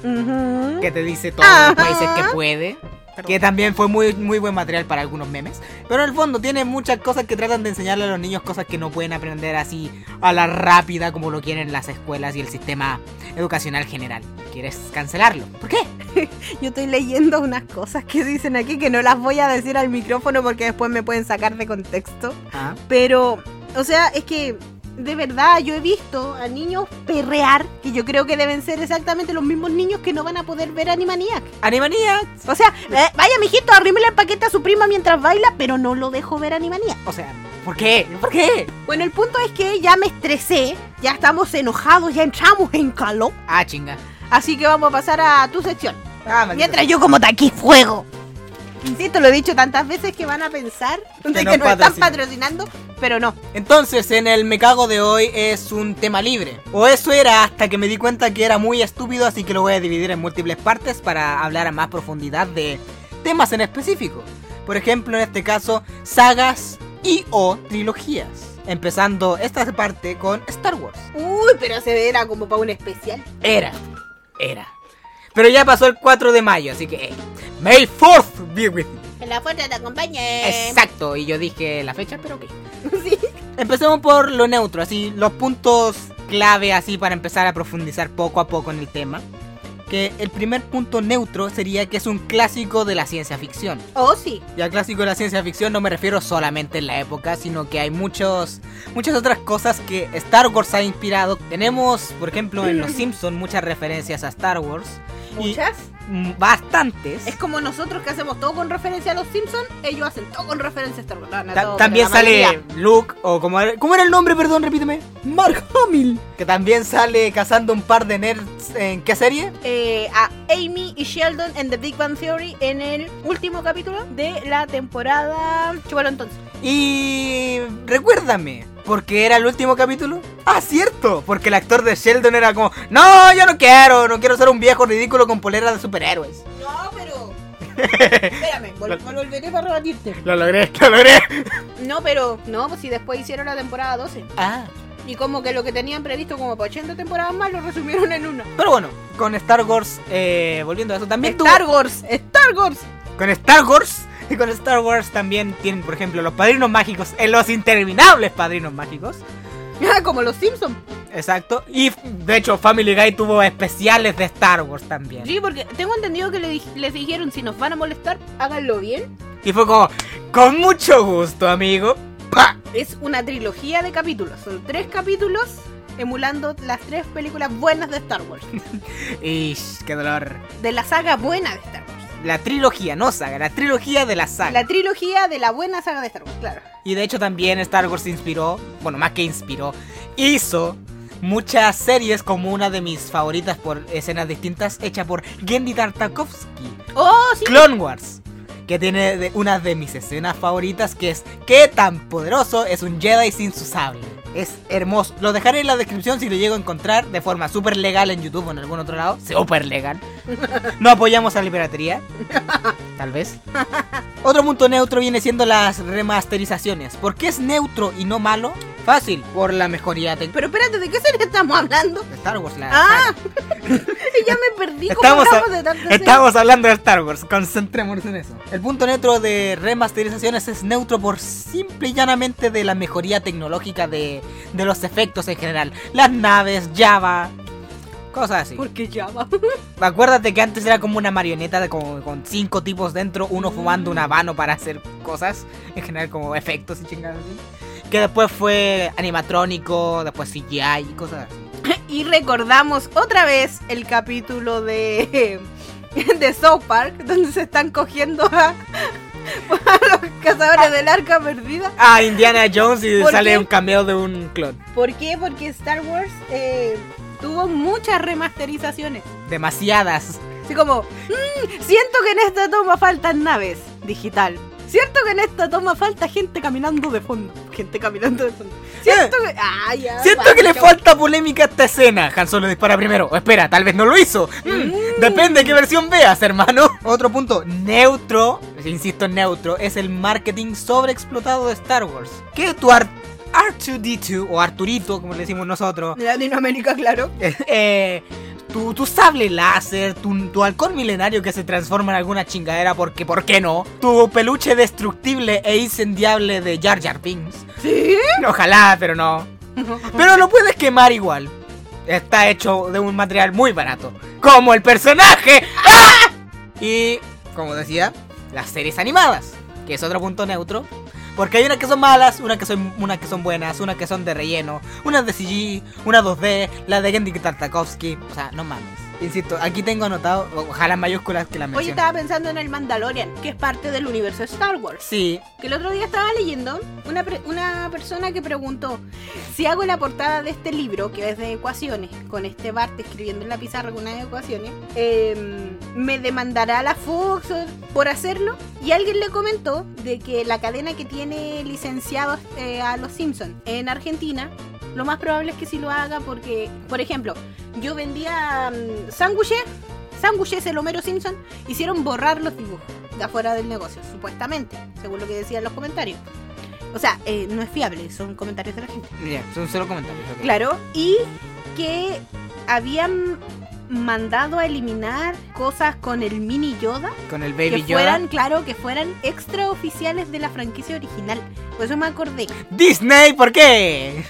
que te dice todos los países que puede. Que también fue muy, muy buen material para algunos memes. Pero en el fondo tiene muchas cosas que tratan de enseñarle a los niños cosas que no pueden aprender así a la rápida como lo quieren las escuelas y el sistema educacional general. ¿Quieres cancelarlo? ¿Por qué? Yo estoy leyendo unas cosas que dicen aquí que no las voy a decir al micrófono porque después me pueden sacar de contexto. Ah, Pero, o sea, es que de verdad yo he visto a niños perrear que yo creo que deben ser exactamente los mismos niños que no van a poder ver Animaniac. Animaniacs. O sea, eh, vaya mijito, arrímele el paquete a su prima mientras baila, pero no lo dejo ver Animaniac. O sea, ¿por qué? ¿Por qué? Bueno, el punto es que ya me estresé, ya estamos enojados, ya entramos en calor. Ah, chinga. Así que vamos a pasar a tu sección. Ah, Mientras yo como taqui fuego. Insisto, lo he dicho tantas veces que van a pensar de Que que, nos están patrocinan. patrocinando, pero no. Entonces, en el Me Cago de hoy es un tema libre. O eso era hasta que me di cuenta que era muy estúpido, así que lo voy a dividir en múltiples partes para hablar a más profundidad de temas en específico. Por ejemplo, en este caso, sagas y o trilogías. Empezando esta parte con Star Wars. Uy, pero se era como para un especial. Era, era. Pero ya pasó el 4 de mayo, así que... eh, May 4th be with you. En la fuerza te acompañe. Exacto, y yo dije la fecha, pero ok. Sí. Empecemos por lo neutro, así, los puntos clave así para empezar a profundizar poco a poco en el tema. Que el primer punto neutro sería que es un clásico de la ciencia ficción. Oh, sí. Y al clásico de la ciencia ficción no me refiero solamente en la época, sino que hay muchos, muchas otras cosas que Star Wars ha inspirado. Tenemos, por ejemplo, en Los Simpsons muchas referencias a Star Wars. Muchas. Bastantes. Es como nosotros que hacemos todo con referencia a los Simpsons, ellos hacen todo con referencia a Star Wars. No, no también sale mayoría. Luke, o como era, ¿cómo era el nombre? Perdón, repíteme. Mark Hamill. Que también sale cazando un par de nerds en qué serie? Eh, a Amy y Sheldon en The Big Bang Theory en el último capítulo de la temporada. Chúbalo entonces. Y recuérdame, porque era el último capítulo. Ah, cierto, porque el actor de Sheldon era como, no, yo no quiero, no quiero ser un viejo ridículo con polera de superhéroes. No, pero. Espérame, vol- volveré para rebatirte. Lo logré, lo logré. No, pero. No, pues si después hicieron la temporada 12. Ah, Y como que lo que tenían previsto como para 80 temporadas más lo resumieron en una. pero bueno, con Star Wars, eh, volviendo a eso, también tuvo- Star Wars, Star Wars. Con Star Wars y con Star Wars también tienen, por ejemplo, los padrinos mágicos, en los interminables padrinos mágicos. Ah, como los Simpsons. Exacto. Y de hecho, Family Guy tuvo especiales de Star Wars también. Sí, porque tengo entendido que le les dijeron si nos van a molestar, háganlo bien. Y fue como, con mucho gusto, amigo. ¡Pa! Es una trilogía de capítulos. Son tres capítulos emulando las tres películas buenas de Star Wars. Ish, qué dolor. De la saga buena de Star Wars. La trilogía, no saga, la trilogía de la saga. La trilogía de la buena saga de Star Wars, claro. Y de hecho también Star Wars inspiró, bueno, más que inspiró, hizo muchas series como una de mis favoritas por escenas distintas, hecha por Gendy Tartakovsky. Oh, sí. Clone Wars. Que tiene de- una de mis escenas favoritas que es ¿Qué tan poderoso es un Jedi sin su sable? Es hermoso. Lo dejaré en la descripción si lo llego a encontrar de forma súper legal en YouTube o en algún otro lado. Súper legal. No apoyamos a la piratería. Tal vez. Otro punto neutro viene siendo las remasterizaciones. ¿Por qué es neutro y no malo? Fácil, por la mejoría de Pero espérate, ¿de qué serie estamos hablando? Star Wars. La Ah, ya me perdí. ¿Cómo Estamos, a- de series? estamos hablando de Star Wars, concentrémonos en eso. El punto neutro de remasterizaciones es neutro por simple y llanamente de la mejoría tecnológica de, de los efectos en general. Las naves, Java, cosas así. ¿Por qué llama? Acuérdate que antes era como una marioneta de como, con cinco tipos dentro, uno fumando un habano para hacer cosas, en general como efectos y chingadas así. que después fue animatrónico, después CGI y cosas así. Y recordamos otra vez el capítulo de, de South Park, donde se están cogiendo a, los cazadores del arca perdida. Ah, Indiana Jones y ¿Por sale qué? un cameo de un clon. ¿Por qué? Porque Star Wars eh, tuvo muchas remasterizaciones. Demasiadas. Así como, "Mm, siento que en esta toma faltan naves digital. Siento que en esta toma falta gente caminando de fondo. Gente caminando de fondo. Siento que. Ah, ya, Siento que le falta polémica a esta escena. Han Solo dispara primero. O espera, tal vez no lo hizo. Mm, Mm. Depende de qué versión veas, hermano. Otro punto. Neutro, insisto neutro, es el marketing sobreexplotado de Star Wars. Que tu Ar- R2D2 o Arturito, como le decimos nosotros, Latinoamérica, claro. eh, tu, tu sable láser, tu, tu halcón milenario que se transforma en alguna chingadera porque, ¿por qué no? Tu peluche destructible e incendiable de Jar Jar Binks. ¿Sí? Ojalá, pero no. Pero lo puedes quemar igual. Está hecho de un material muy barato. Como el personaje. ¡Ah! Y, como decía, las series animadas. Que es otro punto neutro. Porque hay unas que son malas, unas que son, unas que son buenas, unas que son de relleno, unas de CG, una 2D, la de Gendy Tartakovsky. O sea, no mames. Insisto, aquí tengo anotado, ojalá mayúsculas que la Oye, mencionen. estaba pensando en el Mandalorian, que es parte del universo de Star Wars. Sí, Que el otro día estaba leyendo una, pre- una persona que preguntó si hago la portada de este libro, que es de ecuaciones, con este Bart escribiendo en la pizarra con unas ecuaciones, eh, ¿me demandará la Fox por hacerlo? Y alguien le comentó de que la cadena que tiene licenciados eh, a los Simpsons en Argentina, lo más probable es que sí lo haga porque, por ejemplo, yo vendía mm, sándwiches, sándwiches el Homero Simpson, hicieron borrar los dibujos de afuera del negocio, supuestamente, según lo que decían los comentarios. O sea, eh, no es fiable, son comentarios de la gente. son solo comentarios. Claro, y que habían mandado a eliminar cosas con el mini Yoda Con el que Baby Yoda. fueran, claro, que fueran extraoficiales de la franquicia original. Por eso me acordé. Disney, ¿por qué?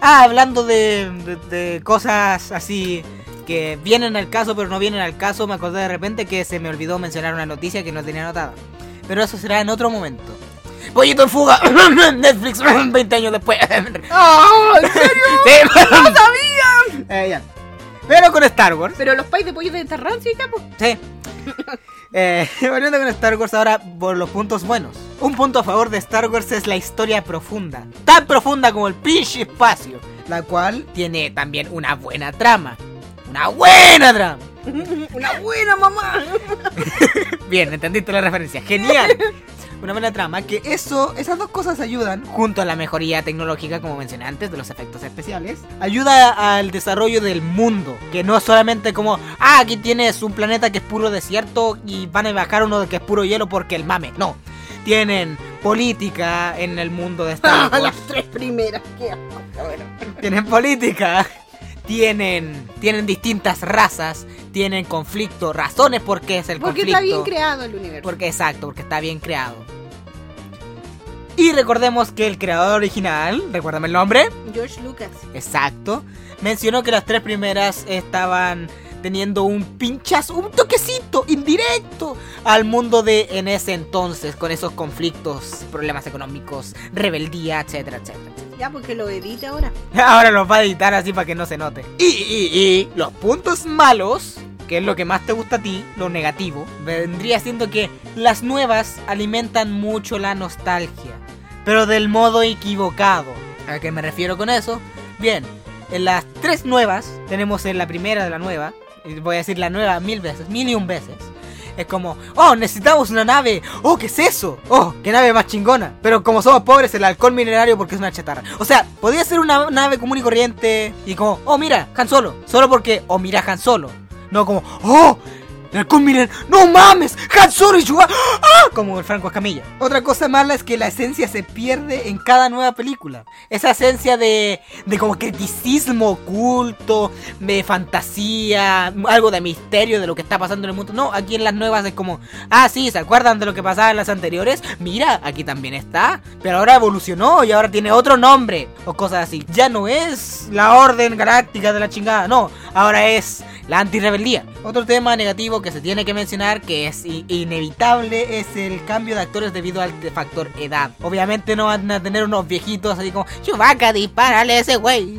Ah, hablando de, de- de cosas así que vienen al caso pero no vienen al caso, me acordé de repente que se me olvidó mencionar una noticia que no tenía anotada. Pero eso será en otro momento. Pollito en fuga, Netflix, 20 años después. ¡Oh! ¿En serio? Sí. ¡No sabía! Eh, ya. Pero con Star Wars, Pero los pais de pollo de Terrancio ya, pues. sí. Eh, volviendo con Star Wars ahora por los puntos buenos. Un punto a favor de Star Wars es la historia profunda. Tan profunda como el pinche espacio. La cual tiene también una buena trama. Una buena trama. Una buena mamá. Bien, entendiste la referencia. Genial. Una buena trama que eso, esas dos cosas ayudan, junto a la mejoría tecnológica, como mencioné antes, de los efectos especiales, ayuda al desarrollo del mundo, que no es solamente como, ah, aquí tienes un planeta que es puro desierto y van a bajar uno que es puro hielo porque el mame. No, tienen política en el mundo de Star Wars. Las tres primeras. Bueno. tienen política, tienen, tienen distintas razas, tienen conflicto, razones por qué es el Porque conflicto. está bien creado el universo. Porque exacto, porque está bien creado. Y recordemos que el creador original, recuérdame el nombre, George Lucas. exacto, mencionó que las tres primeras estaban teniendo un pinchazo, un toquecito indirecto al mundo de en ese entonces, con esos conflictos, problemas económicos, rebeldía, etcétera, etcétera. Ya, porque lo edita ahora. Ahora los va a editar así para que no se note. Y, y, y los puntos malos, que es lo que más te gusta a ti, lo negativo, vendría siendo que las nuevas alimentan mucho la nostalgia, pero del modo equivocado. ¿A qué me refiero con eso? Bien, en las tres nuevas, tenemos en la primera de la nueva, voy a decir la nueva mil veces, mil y un veces. Es como, oh, necesitamos una nave. Oh, ¿qué es eso? Oh, qué nave más chingona. Pero como somos pobres, el alcohol milenario porque es una chatarra. O sea, podría ser una nave común y corriente y como, oh, mira, Han Solo. Solo porque, oh, mira, Han Solo. No como, oh, halcón milenario. No mames, Solo y. ¡Ah! Como el Franco Escamilla. Otra cosa mala es que la esencia se pierde en cada nueva película. Esa esencia de, de como criticismo oculto, de fantasía, algo de misterio de lo que está pasando en el mundo. No, aquí en las nuevas es como, ah, sí, ¿se acuerdan de lo que pasaba en las anteriores? Mira, aquí también está. Pero ahora evolucionó y ahora tiene otro nombre. O cosas así. Ya no es la orden galáctica de la chingada. No, ahora es la antirrebeldía. Otro tema negativo que se tiene que mencionar, que es inevitable, es el cambio de actores debido al factor edad. Obviamente no van a tener unos viejitos así como, Chewbacca, dispárale a ese güey.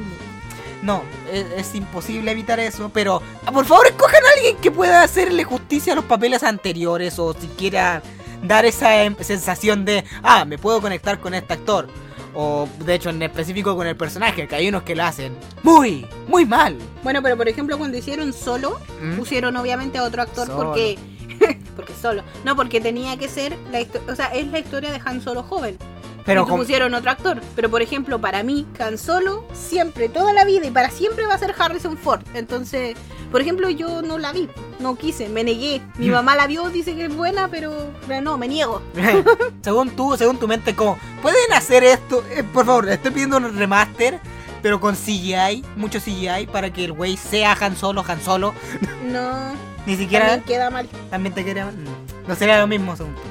No, es, imposible evitar eso, pero ah, por favor escojan a alguien que pueda hacerle justicia a los papeles anteriores o siquiera dar esa em, sensación de, ah, me puedo conectar con este actor. O de hecho en específico con el personaje, que hay unos que lo hacen muy, muy mal. Bueno, pero por ejemplo cuando hicieron solo, ¿Mm? pusieron obviamente a otro actor porque... porque solo. No, porque tenía que ser la O sea, es la historia de Han Solo joven. Pero pusieron otro actor. Pero por ejemplo, para mí, Han Solo, siempre, toda la vida y para siempre va a ser Harrison Ford. Entonces, por ejemplo, yo no la vi, no quise, me negué. Mi mm. mamá la vio, dice que es buena, pero, no, me niego. según tú, según tu mente, ¿cómo? ¿Pueden hacer esto? Eh, por favor, estoy pidiendo un remaster, pero con CGI, mucho CGI, para que el güey sea Han Solo, Han Solo. No. Ni siquiera. También queda mal. También te queda mal. No sería lo mismo, según tú.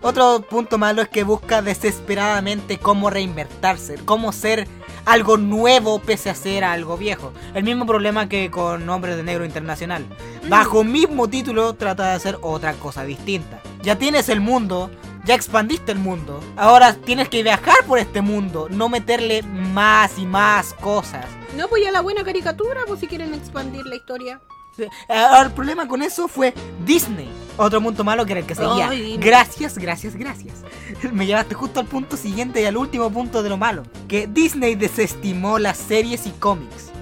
Otro punto malo es que busca desesperadamente cómo reinvertirse, cómo ser algo nuevo pese a ser algo viejo. El mismo problema que con Hombres de Negro Internacional. Mm. Bajo mismo título trata de hacer otra cosa distinta. Ya tienes el mundo, ya expandiste el mundo. Ahora tienes que viajar por este mundo, no meterle más y más cosas. No, pues ya la buena caricatura, pues si quieren expandir la historia. El problema con eso fue Disney. Otro punto malo que era el que seguía. Gracias, gracias, gracias. Me llevaste justo al punto siguiente y al último punto de lo malo. Que Disney desestimó las series y cómics.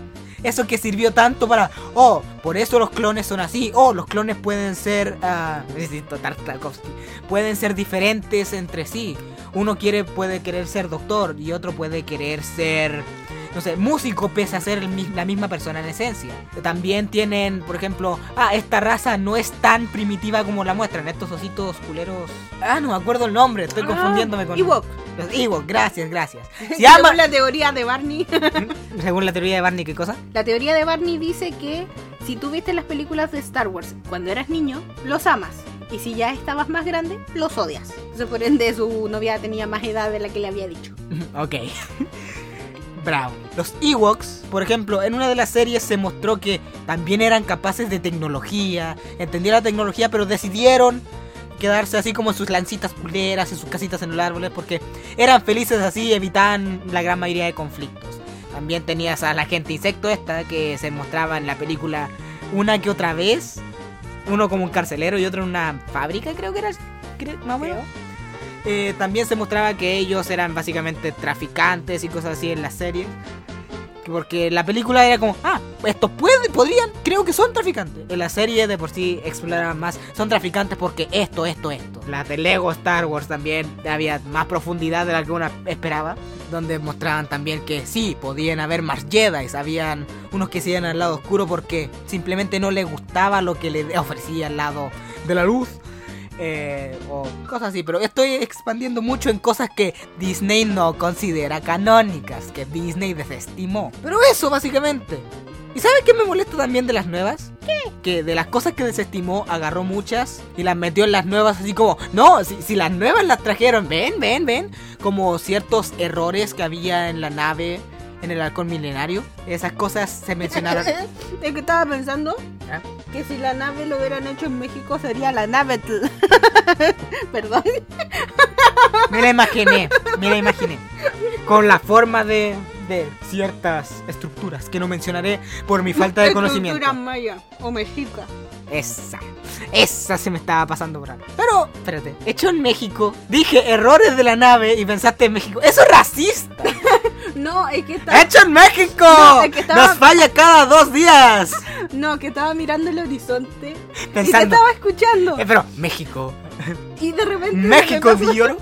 Eso que sirvió tanto para, oh, por eso los clones son así, oh, los clones pueden ser, uh, pueden ser diferentes entre sí. Uno quiere, puede querer ser doctor y otro puede querer ser no sé, músico pese a ser la misma persona en esencia. También tienen, por ejemplo, ah, esta raza no es tan primitiva como la muestran, estos ositos culeros. Ah, no me acuerdo el nombre, estoy ah, confundiéndome con. Ewok. Los Ewok, gracias, gracias. Según la teoría de Barney. Según la teoría de Barney, ¿qué cosa? La teoría de Barney dice que si tú viste las películas de Star Wars cuando eras niño, los amas. Y si ya estabas más grande, los odias. Entonces, por ende, su novia tenía más edad de la que le había dicho. ok. Bravo. Los Ewoks, por ejemplo, en una de las series se mostró que también eran capaces de tecnología, entendían la tecnología, pero decidieron quedarse así como en sus lancitas puleras, en sus casitas en los árboles, porque eran felices así evitaban la gran mayoría de conflictos. También tenías a la gente insecto esta que se mostraba en la película una que otra vez. Uno como un carcelero y otro en una fábrica, creo que era. Creo, más eh, también se mostraba que ellos eran básicamente traficantes y cosas así en la serie. Porque la película era como, ah, estos pueden, podrían, creo que son traficantes. En la serie de por sí exploraban más, son traficantes porque esto, esto, esto. La de Lego Star Wars también había más profundidad de la que uno esperaba. Donde mostraban también que sí, podían haber más Jedi. Habían unos que se iban al lado oscuro porque simplemente no les gustaba lo que le ofrecía al lado de la luz. Eh, o cosas así, pero estoy expandiendo mucho en cosas que Disney no considera canónicas, que Disney desestimó. Pero eso básicamente. ¿Y sabes qué me molesta también de las nuevas? ¿Qué? Que de las cosas que desestimó, agarró muchas y las metió en las nuevas así como, no, si, si las nuevas las trajeron, ven, ven, ven, como ciertos errores que había en la nave en el halcón milenario. Esas cosas se mencionaron. es que estaba pensando ¿Ah? Que si la nave lo hubieran hecho en México sería la nave. Perdón. me la imaginé, me la imaginé. Con la forma de, de ciertas estructuras que no mencionaré por mi falta de conocimiento. Estructura maya o mexica. Esa. Esa se me estaba pasando por. Pero, espérate, hecho en México, dije errores de la nave y pensaste en México. ¡Eso es racista! No, es que estaba... ¡Hecho en México! Nos falla cada dos días. no, que estaba mirando el horizonte. Pensando. Y te estaba escuchando. Eh, pero, México. Y de repente. ¿México de oro?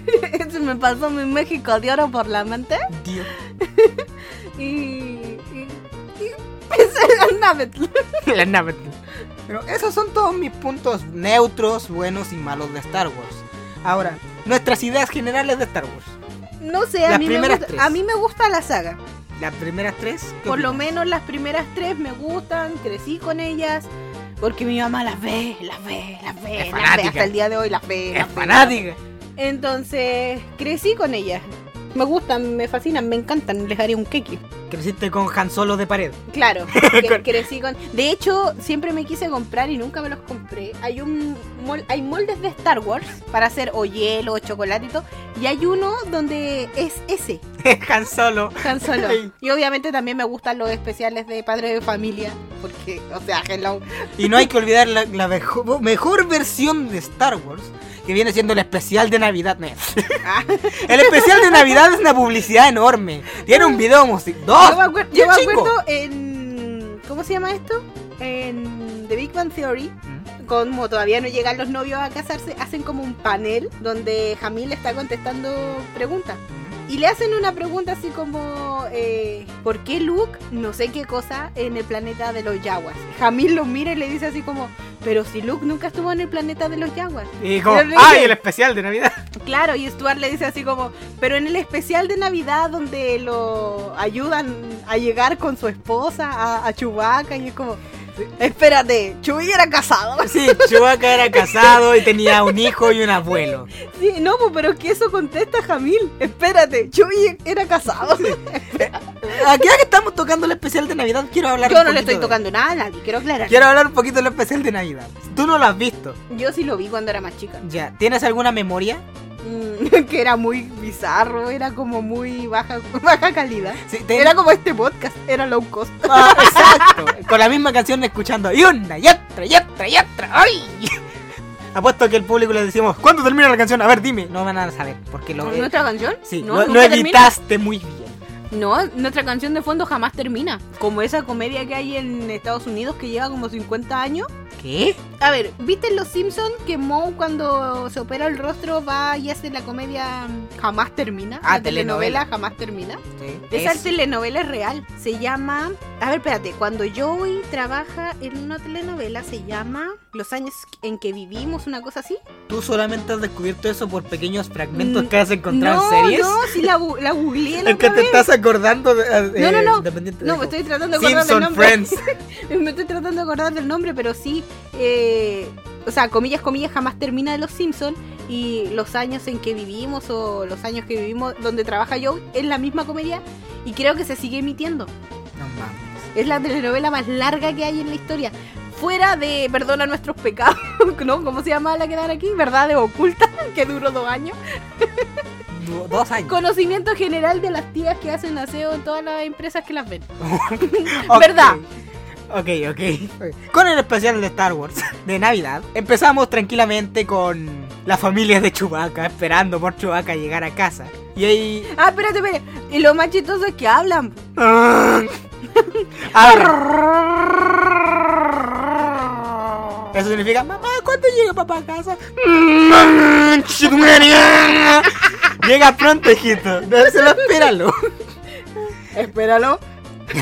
Se me pasó mi México de oro por la mente. Dios. y. y, y la nave. la nave. Pero esos son todos mis puntos neutros, buenos y malos de Star Wars. Ahora, nuestras ideas generales de Star Wars. No sé, a, mí me, gusta, a mí me gusta la saga. ¿Las primeras tres? Por lo menos las primeras tres me gustan, crecí con ellas. Porque mi mamá las ve, las ve, las ve, las ve hasta el día de hoy, las ve. Es fanática. Entonces, crecí con ellas. Me gustan, me fascinan, me encantan, les haría un keki. Creciste con Han Solo de pared. Claro, que crecí con. De hecho, siempre me quise comprar y nunca me los compré. Hay un mol- hay moldes de Star Wars para hacer o hielo o chocolatito. Y hay uno donde es ese, Han Solo. tan solo. Y obviamente también me gustan los especiales de Padre de Familia. Porque, o sea, hello. Y no hay que olvidar la, la mejo- mejor, versión de Star Wars, que viene siendo el especial de Navidad. No. Ah, El especial de Navidad es una publicidad enorme. Tiene un video musical. ¡Dos! yo me, acuerdo en. ¿Cómo se llama esto? En The Big Bang Theory. Mm. como todavía no llegan los novios a casarse, hacen como un panel donde Jamil está contestando preguntas. Y le hacen una pregunta así como, eh, ¿por qué Luke no sé qué cosa en el planeta de los Yaguas? Jamil lo mira y le dice así como, pero si Luke nunca estuvo en el planeta de los Yaguas. Y dijo, ¡ay, dije- el especial de Navidad! Claro, y Stuart le dice así como, pero en el especial de Navidad donde lo ayudan a llegar con su esposa a, a Chewbacca y es como, espérate, Chewie era casado. Sí, Chewbacca era casado y tenía un hijo y un abuelo. Sí, no, pero que eso contesta Jamil. Espérate, Chewie era casado. Aquí ya que estamos tocando el especial de Navidad, quiero hablar Yo un no le estoy de- tocando nada a nadie, quiero aclarar. Quiero hablar un poquito del especial de Navidad. Tú no lo has visto. Yo sí lo vi cuando era más chica. Ya, ¿tienes alguna memoria? Mm, que era muy bizarro, era como muy baja, baja calidad. Sí, te- Era como este podcast, era low cost. Ah, exacto. Con la misma canción escuchando y una y otra y otra y otra. ¡Ay! Apuesto que el público le decimos, ¿cuándo termina la canción? A ver, dime. No van a saber, porque lo, eh, ¿Nuestra canción? sí, no, lo, lo muy bien. No, nuestra canción de fondo jamás termina. Como esa comedia que hay en Estados Unidos que lleva como 50 años. ¿Qué? A ver, ¿viste en Los Simpsons que Moe cuando se opera el rostro va y hace la comedia Jamás Termina? Ah, la telenovela telenovela. Jamás Termina. Sí, Esa es- telenovela es real. Se llama. A ver, espérate. Cuando Joey trabaja en una telenovela, se llama Los años en que vivimos, una cosa así. ¿Tú solamente has descubierto eso por pequeños fragmentos Mm, que has encontrado no, en series? no, sí la, bu- la googleé la ¿En que te estás acordando de, eh, No, no, no. No, me estoy tratando de acordar del nombre. Friends. me estoy tratando de acordar del nombre, pero sí. Eh, o sea, comillas, comillas, jamás termina de Los Simpsons. Y los años en que vivimos o los años que vivimos donde trabaja Joey es la misma comedia. Y creo que se sigue emitiendo. No mames. Es la telenovela más larga que hay en la historia. Fuera de Perdona nuestros pecados, ¿no? ¿Cómo se llama la que dan aquí? Verdades ocultas, que duró dos años. Dos años. Conocimiento general de las tías que hacen aseo en todas las empresas que las ven. Ok. ¿Verdad? Ok, ok. Con el especial de Star Wars de Navidad, empezamos tranquilamente con la familia de Chewbacca, esperando por Chewbacca llegar a casa. Y ahí... Ah, espérate, espérate. Y lo más chistoso es que hablan. Habla. Eso significa, mamá, ¿cuándo llega papá a casa? llega pronto, hijito. No, solo espéralo. Espéralo.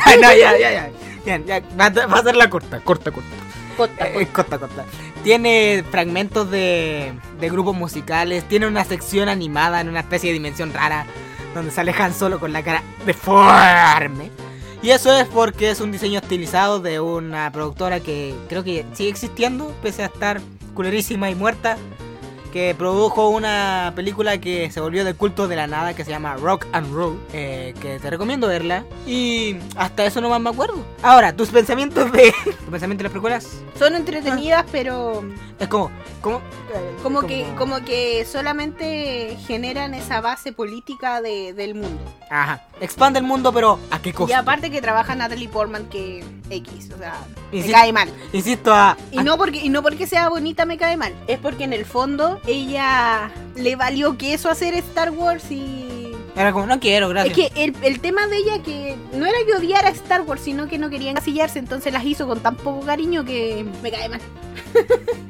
Ay, no, ya, ya, ya. Bien, ya, va a va a ser la corta, corta, corta. Cota, Eh, corta, corta. Tiene fragmentos de, de grupos musicales, tiene una sección animada en una especie de dimensión rara, donde sale Han Solo con la cara deforme. Y eso es porque es un diseño estilizado de una productora que creo que sigue existiendo, pese a estar culerísima y muerta, que produjo una película que se volvió de culto de la nada, que se llama Rock and Roll, eh, que te recomiendo verla. Y hasta eso no más me acuerdo. Ahora, tus pensamientos de... ¿Tus pensamientos de las películas? Son entretenidas, pero Es como, como, como que, como que solamente generan esa base política de- del mundo. Ajá. Expande el mundo, pero ¿a qué costo? Y aparte que trabaja Natalie Portman que X, o sea, Y me cae mal. Insisto a... Y no porque y no porque sea bonita me cae mal, es porque en el fondo ella le valió que eso hacer Star Wars y Era como, no quiero, es gracias. que el, el tema de ella que no era que odiara Star Wars, sino que no quería encasillarse, entonces las hizo con tan poco cariño que me cae mal.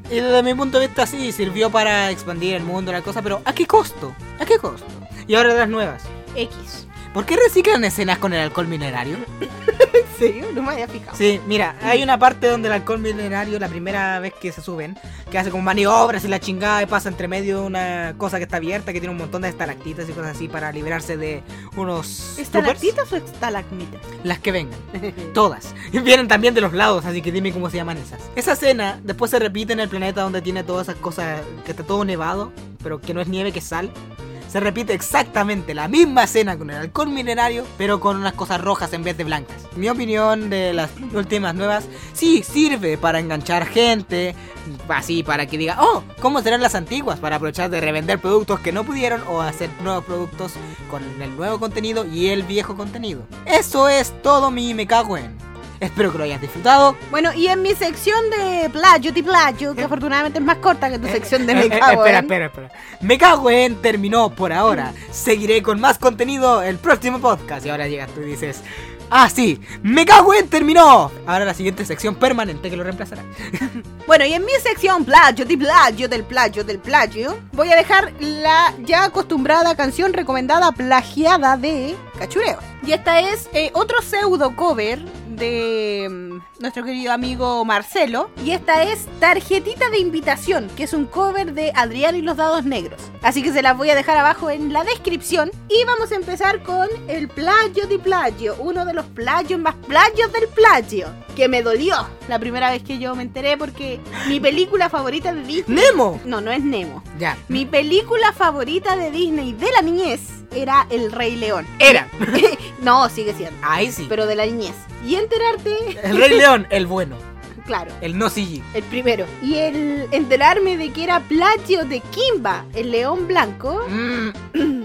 Y desde mi punto de vista sí, sirvió para expandir el mundo, la cosa, pero ¿a qué costo? ¿A qué costo? Y ahora las nuevas. X. ¿Por qué reciclan escenas con el alcohol minerario? ¿En serio? No me había fijado. Sí, mira, hay una parte donde el alcohol minerario, la primera vez que se suben, que hace como maniobras y la chingada y pasa entre medio una cosa que está abierta, que tiene un montón de estalactitas y cosas así para librarse de unos... ¿Estalactitas o estalagmitas? Las que vengan. Todas. Y vienen también de los lados, así que dime cómo se llaman esas. Esa escena después se repite en el planeta donde tiene todas esas cosas, que está todo nevado, pero que no es nieve, que es sal. Se repite exactamente la misma escena con el halcón minerario, pero con unas cosas rojas en vez de blancas. Mi opinión de las últimas nuevas, sí, sirve para enganchar gente, así para que diga, oh, ¿cómo serán las antiguas? Para aprovechar de revender productos que no pudieron o hacer nuevos productos con el nuevo contenido y el viejo contenido. Eso es todo mi me cago en. Espero que lo hayas disfrutado. Bueno, y en mi sección de plagio y plagio, que afortunadamente es más corta que tu sección de Eh, me eh, cago espera, en. espera, espera. Me cago en terminó por ahora. Seguiré con más contenido el próximo podcast. Y ahora llegas tú y dices, ah, sí, me cago en terminó. Ahora la siguiente sección permanente que lo reemplazará. Bueno, y en mi sección plagio y plagio del plagio del plagio, voy a dejar la ya acostumbrada canción recomendada plagiada de Cachureo. Y esta es eh, otro pseudo cover de mm, nuestro querido amigo Marcelo. Y esta es Tarjetita de Invitación, que es un cover de Adrián y los Dados Negros. Así que se las voy a dejar abajo en la descripción. Y vamos a empezar con el plagio de plagio, uno de los plagios más plagios del plagio. Que me dolió la primera vez que yo me enteré porque mi película favorita de Disney... ¡Nemo! No, no es Nemo. Ya. Mi película favorita de Disney de la niñez era El Rey León. Era. no, sigue siendo. Ahí sí. Pero de la niñez. Y enterarte, El Rey León, el bueno. claro, El no CG. el primero. Y el enterarme de que era plagio de Kimba, el león blanco, Mm,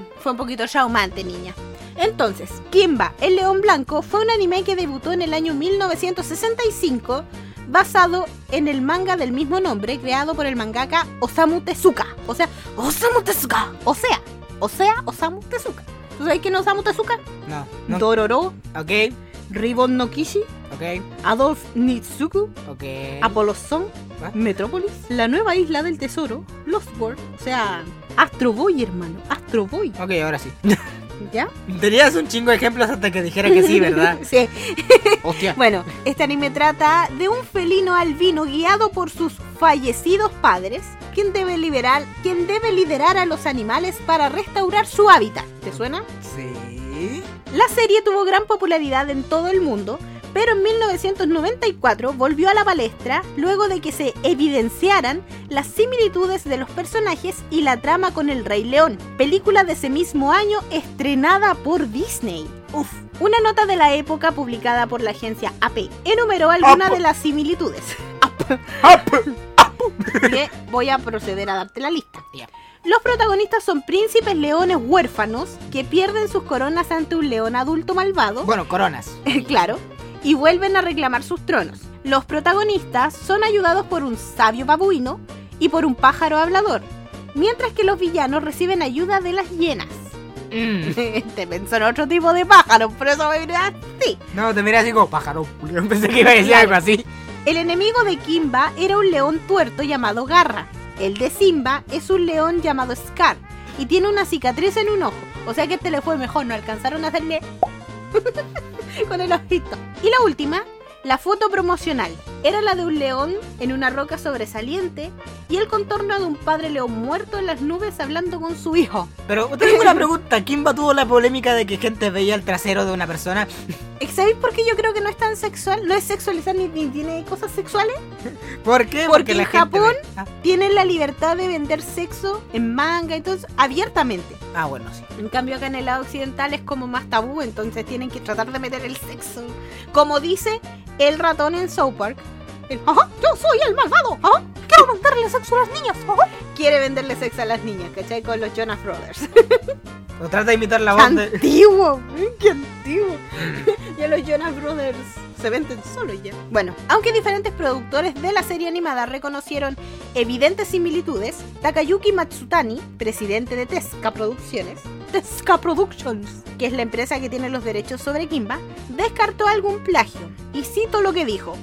fue un poquito traumante, niña. Entonces, Kimba, el león blanco, fue un anime que debutó en el año 1965 basado en el manga del mismo nombre creado por el mangaka Osamu Tezuka. O sea, Osamu Tezuka. O sea, o sea, Osamu Tezuka. ¿Tú sabes quién es Osamu Tezuka? no. no. Dororo, Ok. Ribbon no Kishi, Ok. Adolf Nitsuku, Ok. Apollo Song, ¿Ah? Metrópolis, la nueva isla del tesoro, Lost World, o sea, Astro Boy, hermano, Astro Boy, Ok, ahora sí. ¿ya? Tenías un chingo de ejemplos hasta que dijera que sí, ¿verdad? sí. Hostia. Bueno, este anime trata de un felino albino guiado por sus fallecidos padres, quien debe liberar, quien debe liderar a los animales para restaurar su hábitat. ¿Te suena? Sí. La serie tuvo gran popularidad en todo el mundo, pero en 1994 volvió a la palestra luego de que se evidenciaran las similitudes de los personajes y la trama con El Rey León, película de ese mismo año estrenada por Disney. Uf, una nota de la época publicada por la agencia AP enumeró algunas de las similitudes. Bien, voy a proceder a darte la lista. Los protagonistas son príncipes leones huérfanos que pierden sus coronas ante un león adulto malvado, Bueno, coronas. claro, y vuelven a reclamar sus tronos. Los protagonistas son ayudados por un sabio babuino y por un pájaro hablador, mientras que los villanos reciben ayuda de las hienas. Mm. Te pensó en otro tipo de pájaro, por eso me viene así. No, te miré así como pájaro. Yo pensé que iba a decir Claro. algo así. El enemigo de Kimba era un león tuerto llamado Garra. El de Simba es un león llamado Scar y tiene una cicatriz en un ojo. O sea que este le fue mejor, no alcanzaron a hacerle con el ojito. Y la última, la foto promocional. Era la de un león en una roca sobresaliente y el contorno de un padre león muerto en las nubes hablando con su hijo. Pero tengo una pregunta. ¿Kimba tuvo la polémica de que gente veía el trasero de una persona? ¿Sabéis por qué yo creo que no es tan sexual? No es sexualizar ni, ni tiene cosas sexuales. ¿Por qué? Porque la en Japón- ve- Ah, Tienen la libertad de vender sexo en manga, entonces abiertamente. ah, bueno, sí. En cambio acá en el lado occidental es como más tabú, entonces tienen que tratar de meter el sexo. Como dice el ratón en South Park. El, "Ajá, yo soy el malvado. ajá, quiero venderle sexo a las niñas. ajá". Quiere venderle sexo a las niñas, ¿cachai? Con los Jonas Brothers. O trata de imitar la ¡Qué voz de... antiguo! ¡Qué antiguo! ya los Jonas Brothers se venden solo ya. Bueno, aunque diferentes productores de la serie animada reconocieron evidentes similitudes, Takayuki Matsutani, presidente de Tezuka Producciones, Tezuka Productions, que es la empresa que tiene los derechos sobre Kimba, descartó algún plagio. Y cito lo que dijo.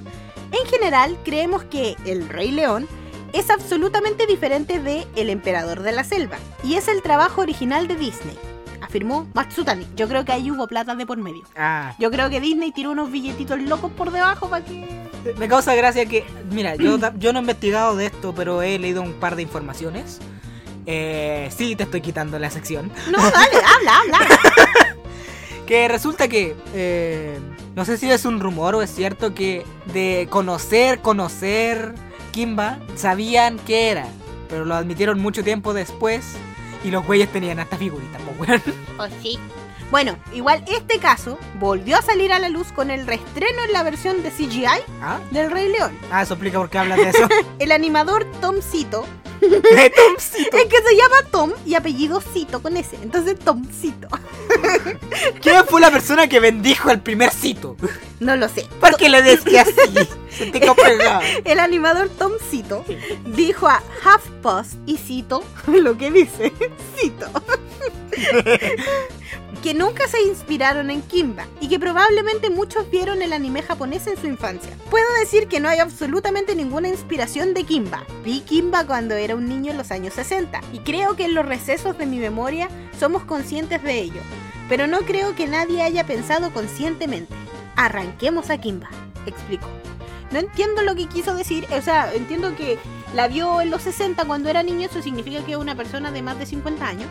En general, creemos que El Rey León es absolutamente diferente de El Emperador de la Selva y es el trabajo original de Disney, afirmó Matsutani. Yo creo que ahí hubo plata de por medio. Ah, Yo creo que Disney tiró unos billetitos locos por debajo para que... me causa gracia que... Mira, yo, yo no he investigado de esto, pero he leído un par de informaciones. Eh, sí, te estoy quitando la sección. No, dale, habla, habla. Que resulta que... eh, no sé si es un rumor o es cierto que de conocer, conocer Kimba, sabían qué era. Pero lo admitieron mucho tiempo después. Y los güeyes tenían hasta figuritas, pues weón. Pues sí. Bueno, igual este caso volvió a salir a la luz con el reestreno en la versión de CGI ¿Ah? del Rey León. Ah, eso explica por qué hablas de eso. El animador Tom Cito, Tomcito. es que se llama Tom y apellido Cito con ese, entonces Tom Cito. ¿Quién fue la persona que bendijo el primer cito? No lo sé. ¿Por qué le decía así? Se te. El animador Tom Cito dijo a HuffPost y cito lo que dice, cito, que nunca se inspiraron en Kimba y que probablemente muchos vieron el anime japonés en su infancia. Puedo decir que no hay absolutamente ninguna inspiración de Kimba. Vi Kimba cuando era un niño en los años 60 y creo que en los recesos de mi memoria somos conscientes de ello, pero no creo que nadie haya pensado conscientemente. Arranquemos a Kimba, explicó. No entiendo lo que quiso decir, o sea, entiendo que la vio en los 60 cuando era niño, eso significa que es una persona de más de 50 años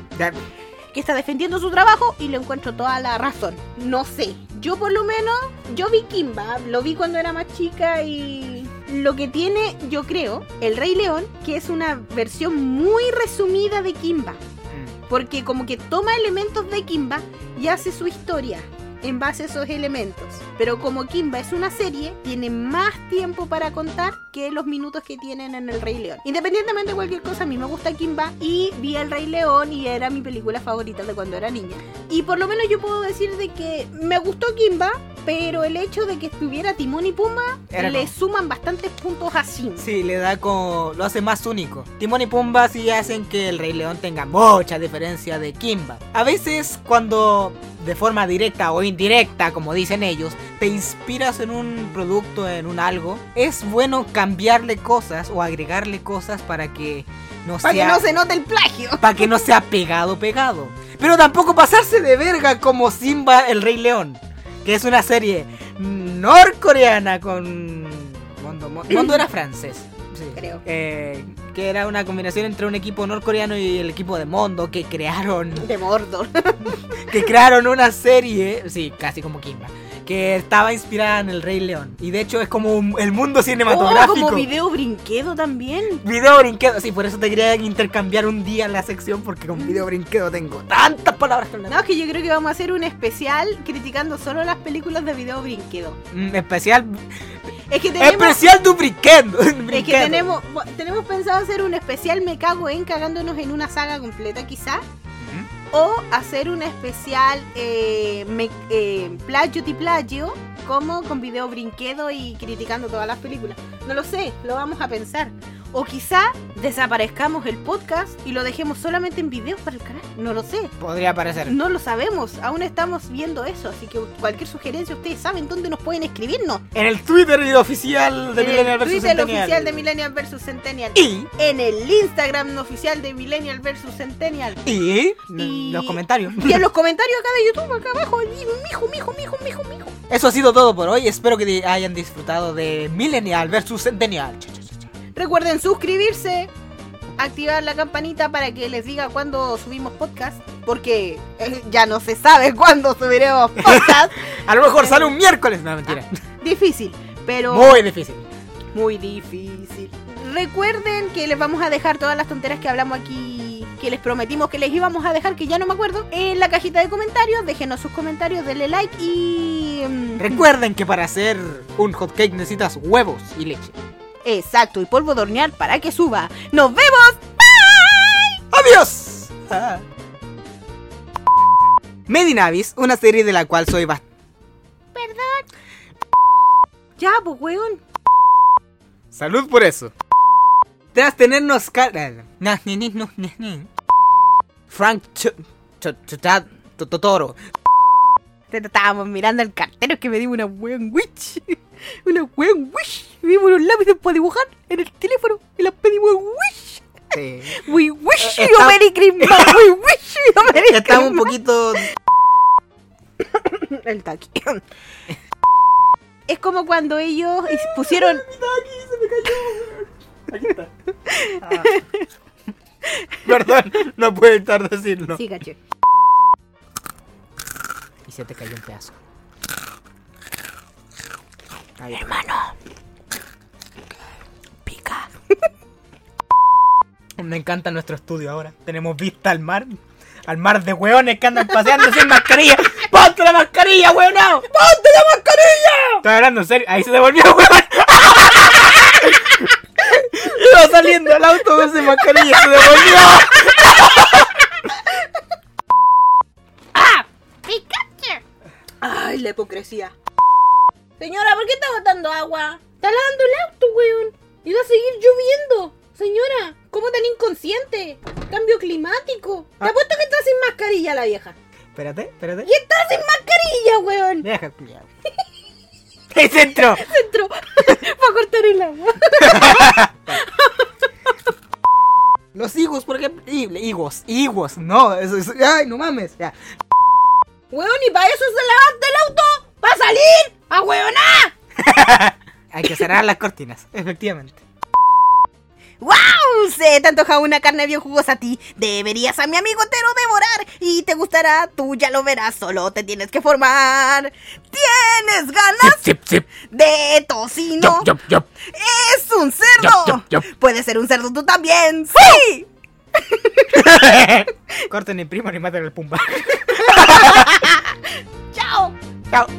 que está defendiendo su trabajo y le encuentro toda la razón. No sé, yo por lo menos, yo vi Kimba, lo vi cuando era más chica y lo que tiene, yo creo, el Rey León, que es una versión muy resumida de Kimba, mm, porque como que toma elementos de Kimba y hace su historia en base a esos elementos. Pero como Kimba es una serie, tiene más tiempo para contar que los minutos que tienen en El Rey León. Independientemente de cualquier cosa, a mí me gusta Kimba y vi El Rey León y era mi película favorita de cuando era niña. Y por lo menos yo puedo decir de que me gustó Kimba, pero el hecho de que estuviera Timón y Pumba Era le como- suman bastantes puntos a Simba. Sí, le da como. lo hace más único. Timón y Pumba sí hacen que el Rey León tenga mucha diferencia de Kimba. A veces, cuando de forma directa o indirecta, como dicen ellos, te inspiras en un producto, en un algo, es bueno cambiarle cosas o agregarle cosas para que no Para que sea. no se note el plagio. para que no sea pegado, pegado. Pero tampoco pasarse de verga como Simba el Rey León, que es una serie norcoreana con. Mondo, Mo- Mondo era francés. sí. Creo. Eh, que era una combinación entre un equipo norcoreano y el equipo de Mondo que crearon De Mordor. que crearon una serie, sí, casi como Kimba, que estaba inspirada en el Rey León y de hecho es como un- el mundo Oh, cinematográfico. como video brinquedo también. Video brinquedo, sí, por eso te quería intercambiar un día la sección porque con video brinquedo tengo tantas palabras que. No, es que yo creo que vamos a hacer un especial criticando solo las películas de video brinquedo. Mm, especial Es que tenemos, especial du brinquedo. es que tenemos, tenemos pensado hacer un especial Me cago en cagándonos en una saga completa quizá. O hacer un especial eh, me, eh, plagio plagio, como con video brinquedo y criticando todas las películas. No lo sé, lo vamos a pensar. O quizá desaparezcamos el podcast y lo dejemos solamente en video para el canal. No lo sé. Podría parecer. No lo sabemos, aún estamos viendo eso, así que cualquier sugerencia ustedes saben dónde nos pueden escribirnos. En el Twitter oficial de en Millennial el vs. Twitter Centennial. oficial de Millennial vs Centennial. Y, En el Instagram oficial de Millennial vs Centennial. y, Y- los comentarios. Y en los comentarios acá de YouTube, acá abajo, y mijo, mijo, mijo, mijo, mijo. Eso ha sido todo por hoy. Espero que hayan disfrutado de Millennial vs. Centennial. Recuerden suscribirse, activar la campanita para que les diga cuándo subimos podcast, porque eh, ya no se sabe cuándo subiremos podcast. A lo mejor sale un miércoles. No, mentira. Difícil, pero... Muy difícil. Muy difícil. Recuerden que les vamos a dejar todas las tonteras que hablamos aquí, que les prometimos que les íbamos a dejar, que ya no me acuerdo, en la cajita de comentarios. Déjenos sus comentarios, denle like y... mm, Recuerden que para hacer un hotcake necesitas huevos y leche. Exacto, y polvo de hornear para que suba. ¡Nos vemos! ¡Adiós! Ah. Medinavis, una serie de la cual soy bastante... Ya, pues, weón. Salud por eso. Tras tenernos cara... Frank Ch- Ch- Ch- Ch- Ch- Totoro. Estábamos mirando el cartero que me dio una weón wish. Una weón wish. Vimos unos lápices para dibujar en el teléfono y las pedí weón wish. Sí. We wish Eh, you está- Merry Christmas. We wish you Merry Estamos un Christmas. poquito... El taqui. Es como cuando ellos pusieron. Perdón, no puedo evitar decirlo. Sí, caché. Y se te cayó un pedazo. Hermano. Pica. Me encanta nuestro estudio ahora. Tenemos vista al mar. Al mar de hueones que andan paseando sin mascarilla. ¡Ponte la mascarilla, weón! ¡Ponte la mascarilla! Estoy hablando en serio. Ahí se devolvió, weón. Iba saliendo al auto sin mascarilla. Se devolvió. La hipocresía. Señora, ¿por qué está botando agua? Está lavando el auto, weón. Y va a seguir lloviendo. Señora, ¿cómo tan inconsciente? Cambio climático. Te Ah. apuesto que está sin mascarilla la vieja. Espérate, espérate. Y está sin mascarilla, weón. Deja culiao. ¡El centro! Centro. Para cortar el agua. Los higos, por ejemplo. Hi- Higos, higos. No, eso es. ¡Ay, no mames! Ya. Weón, ¿y para eso se lavaste el auto? ¿Para salir? ¡A weoná! Hay que cerrar las cortinas, efectivamente. ¡Wow! Se te antoja una carne bien jugosa a ti. Deberías a mi amigo entero devorar. Y te gustará, tú ya lo verás. Solo te tienes que formar. ¿Tienes ganas Zip, zip. de tocino? Yup, yup, yup. ¡Es un cerdo! Yup, yup, yup. Puedes ser un cerdo tú también. ¡Sí! Corten el primo y maten al pumba. 哈哈哈哈叫叫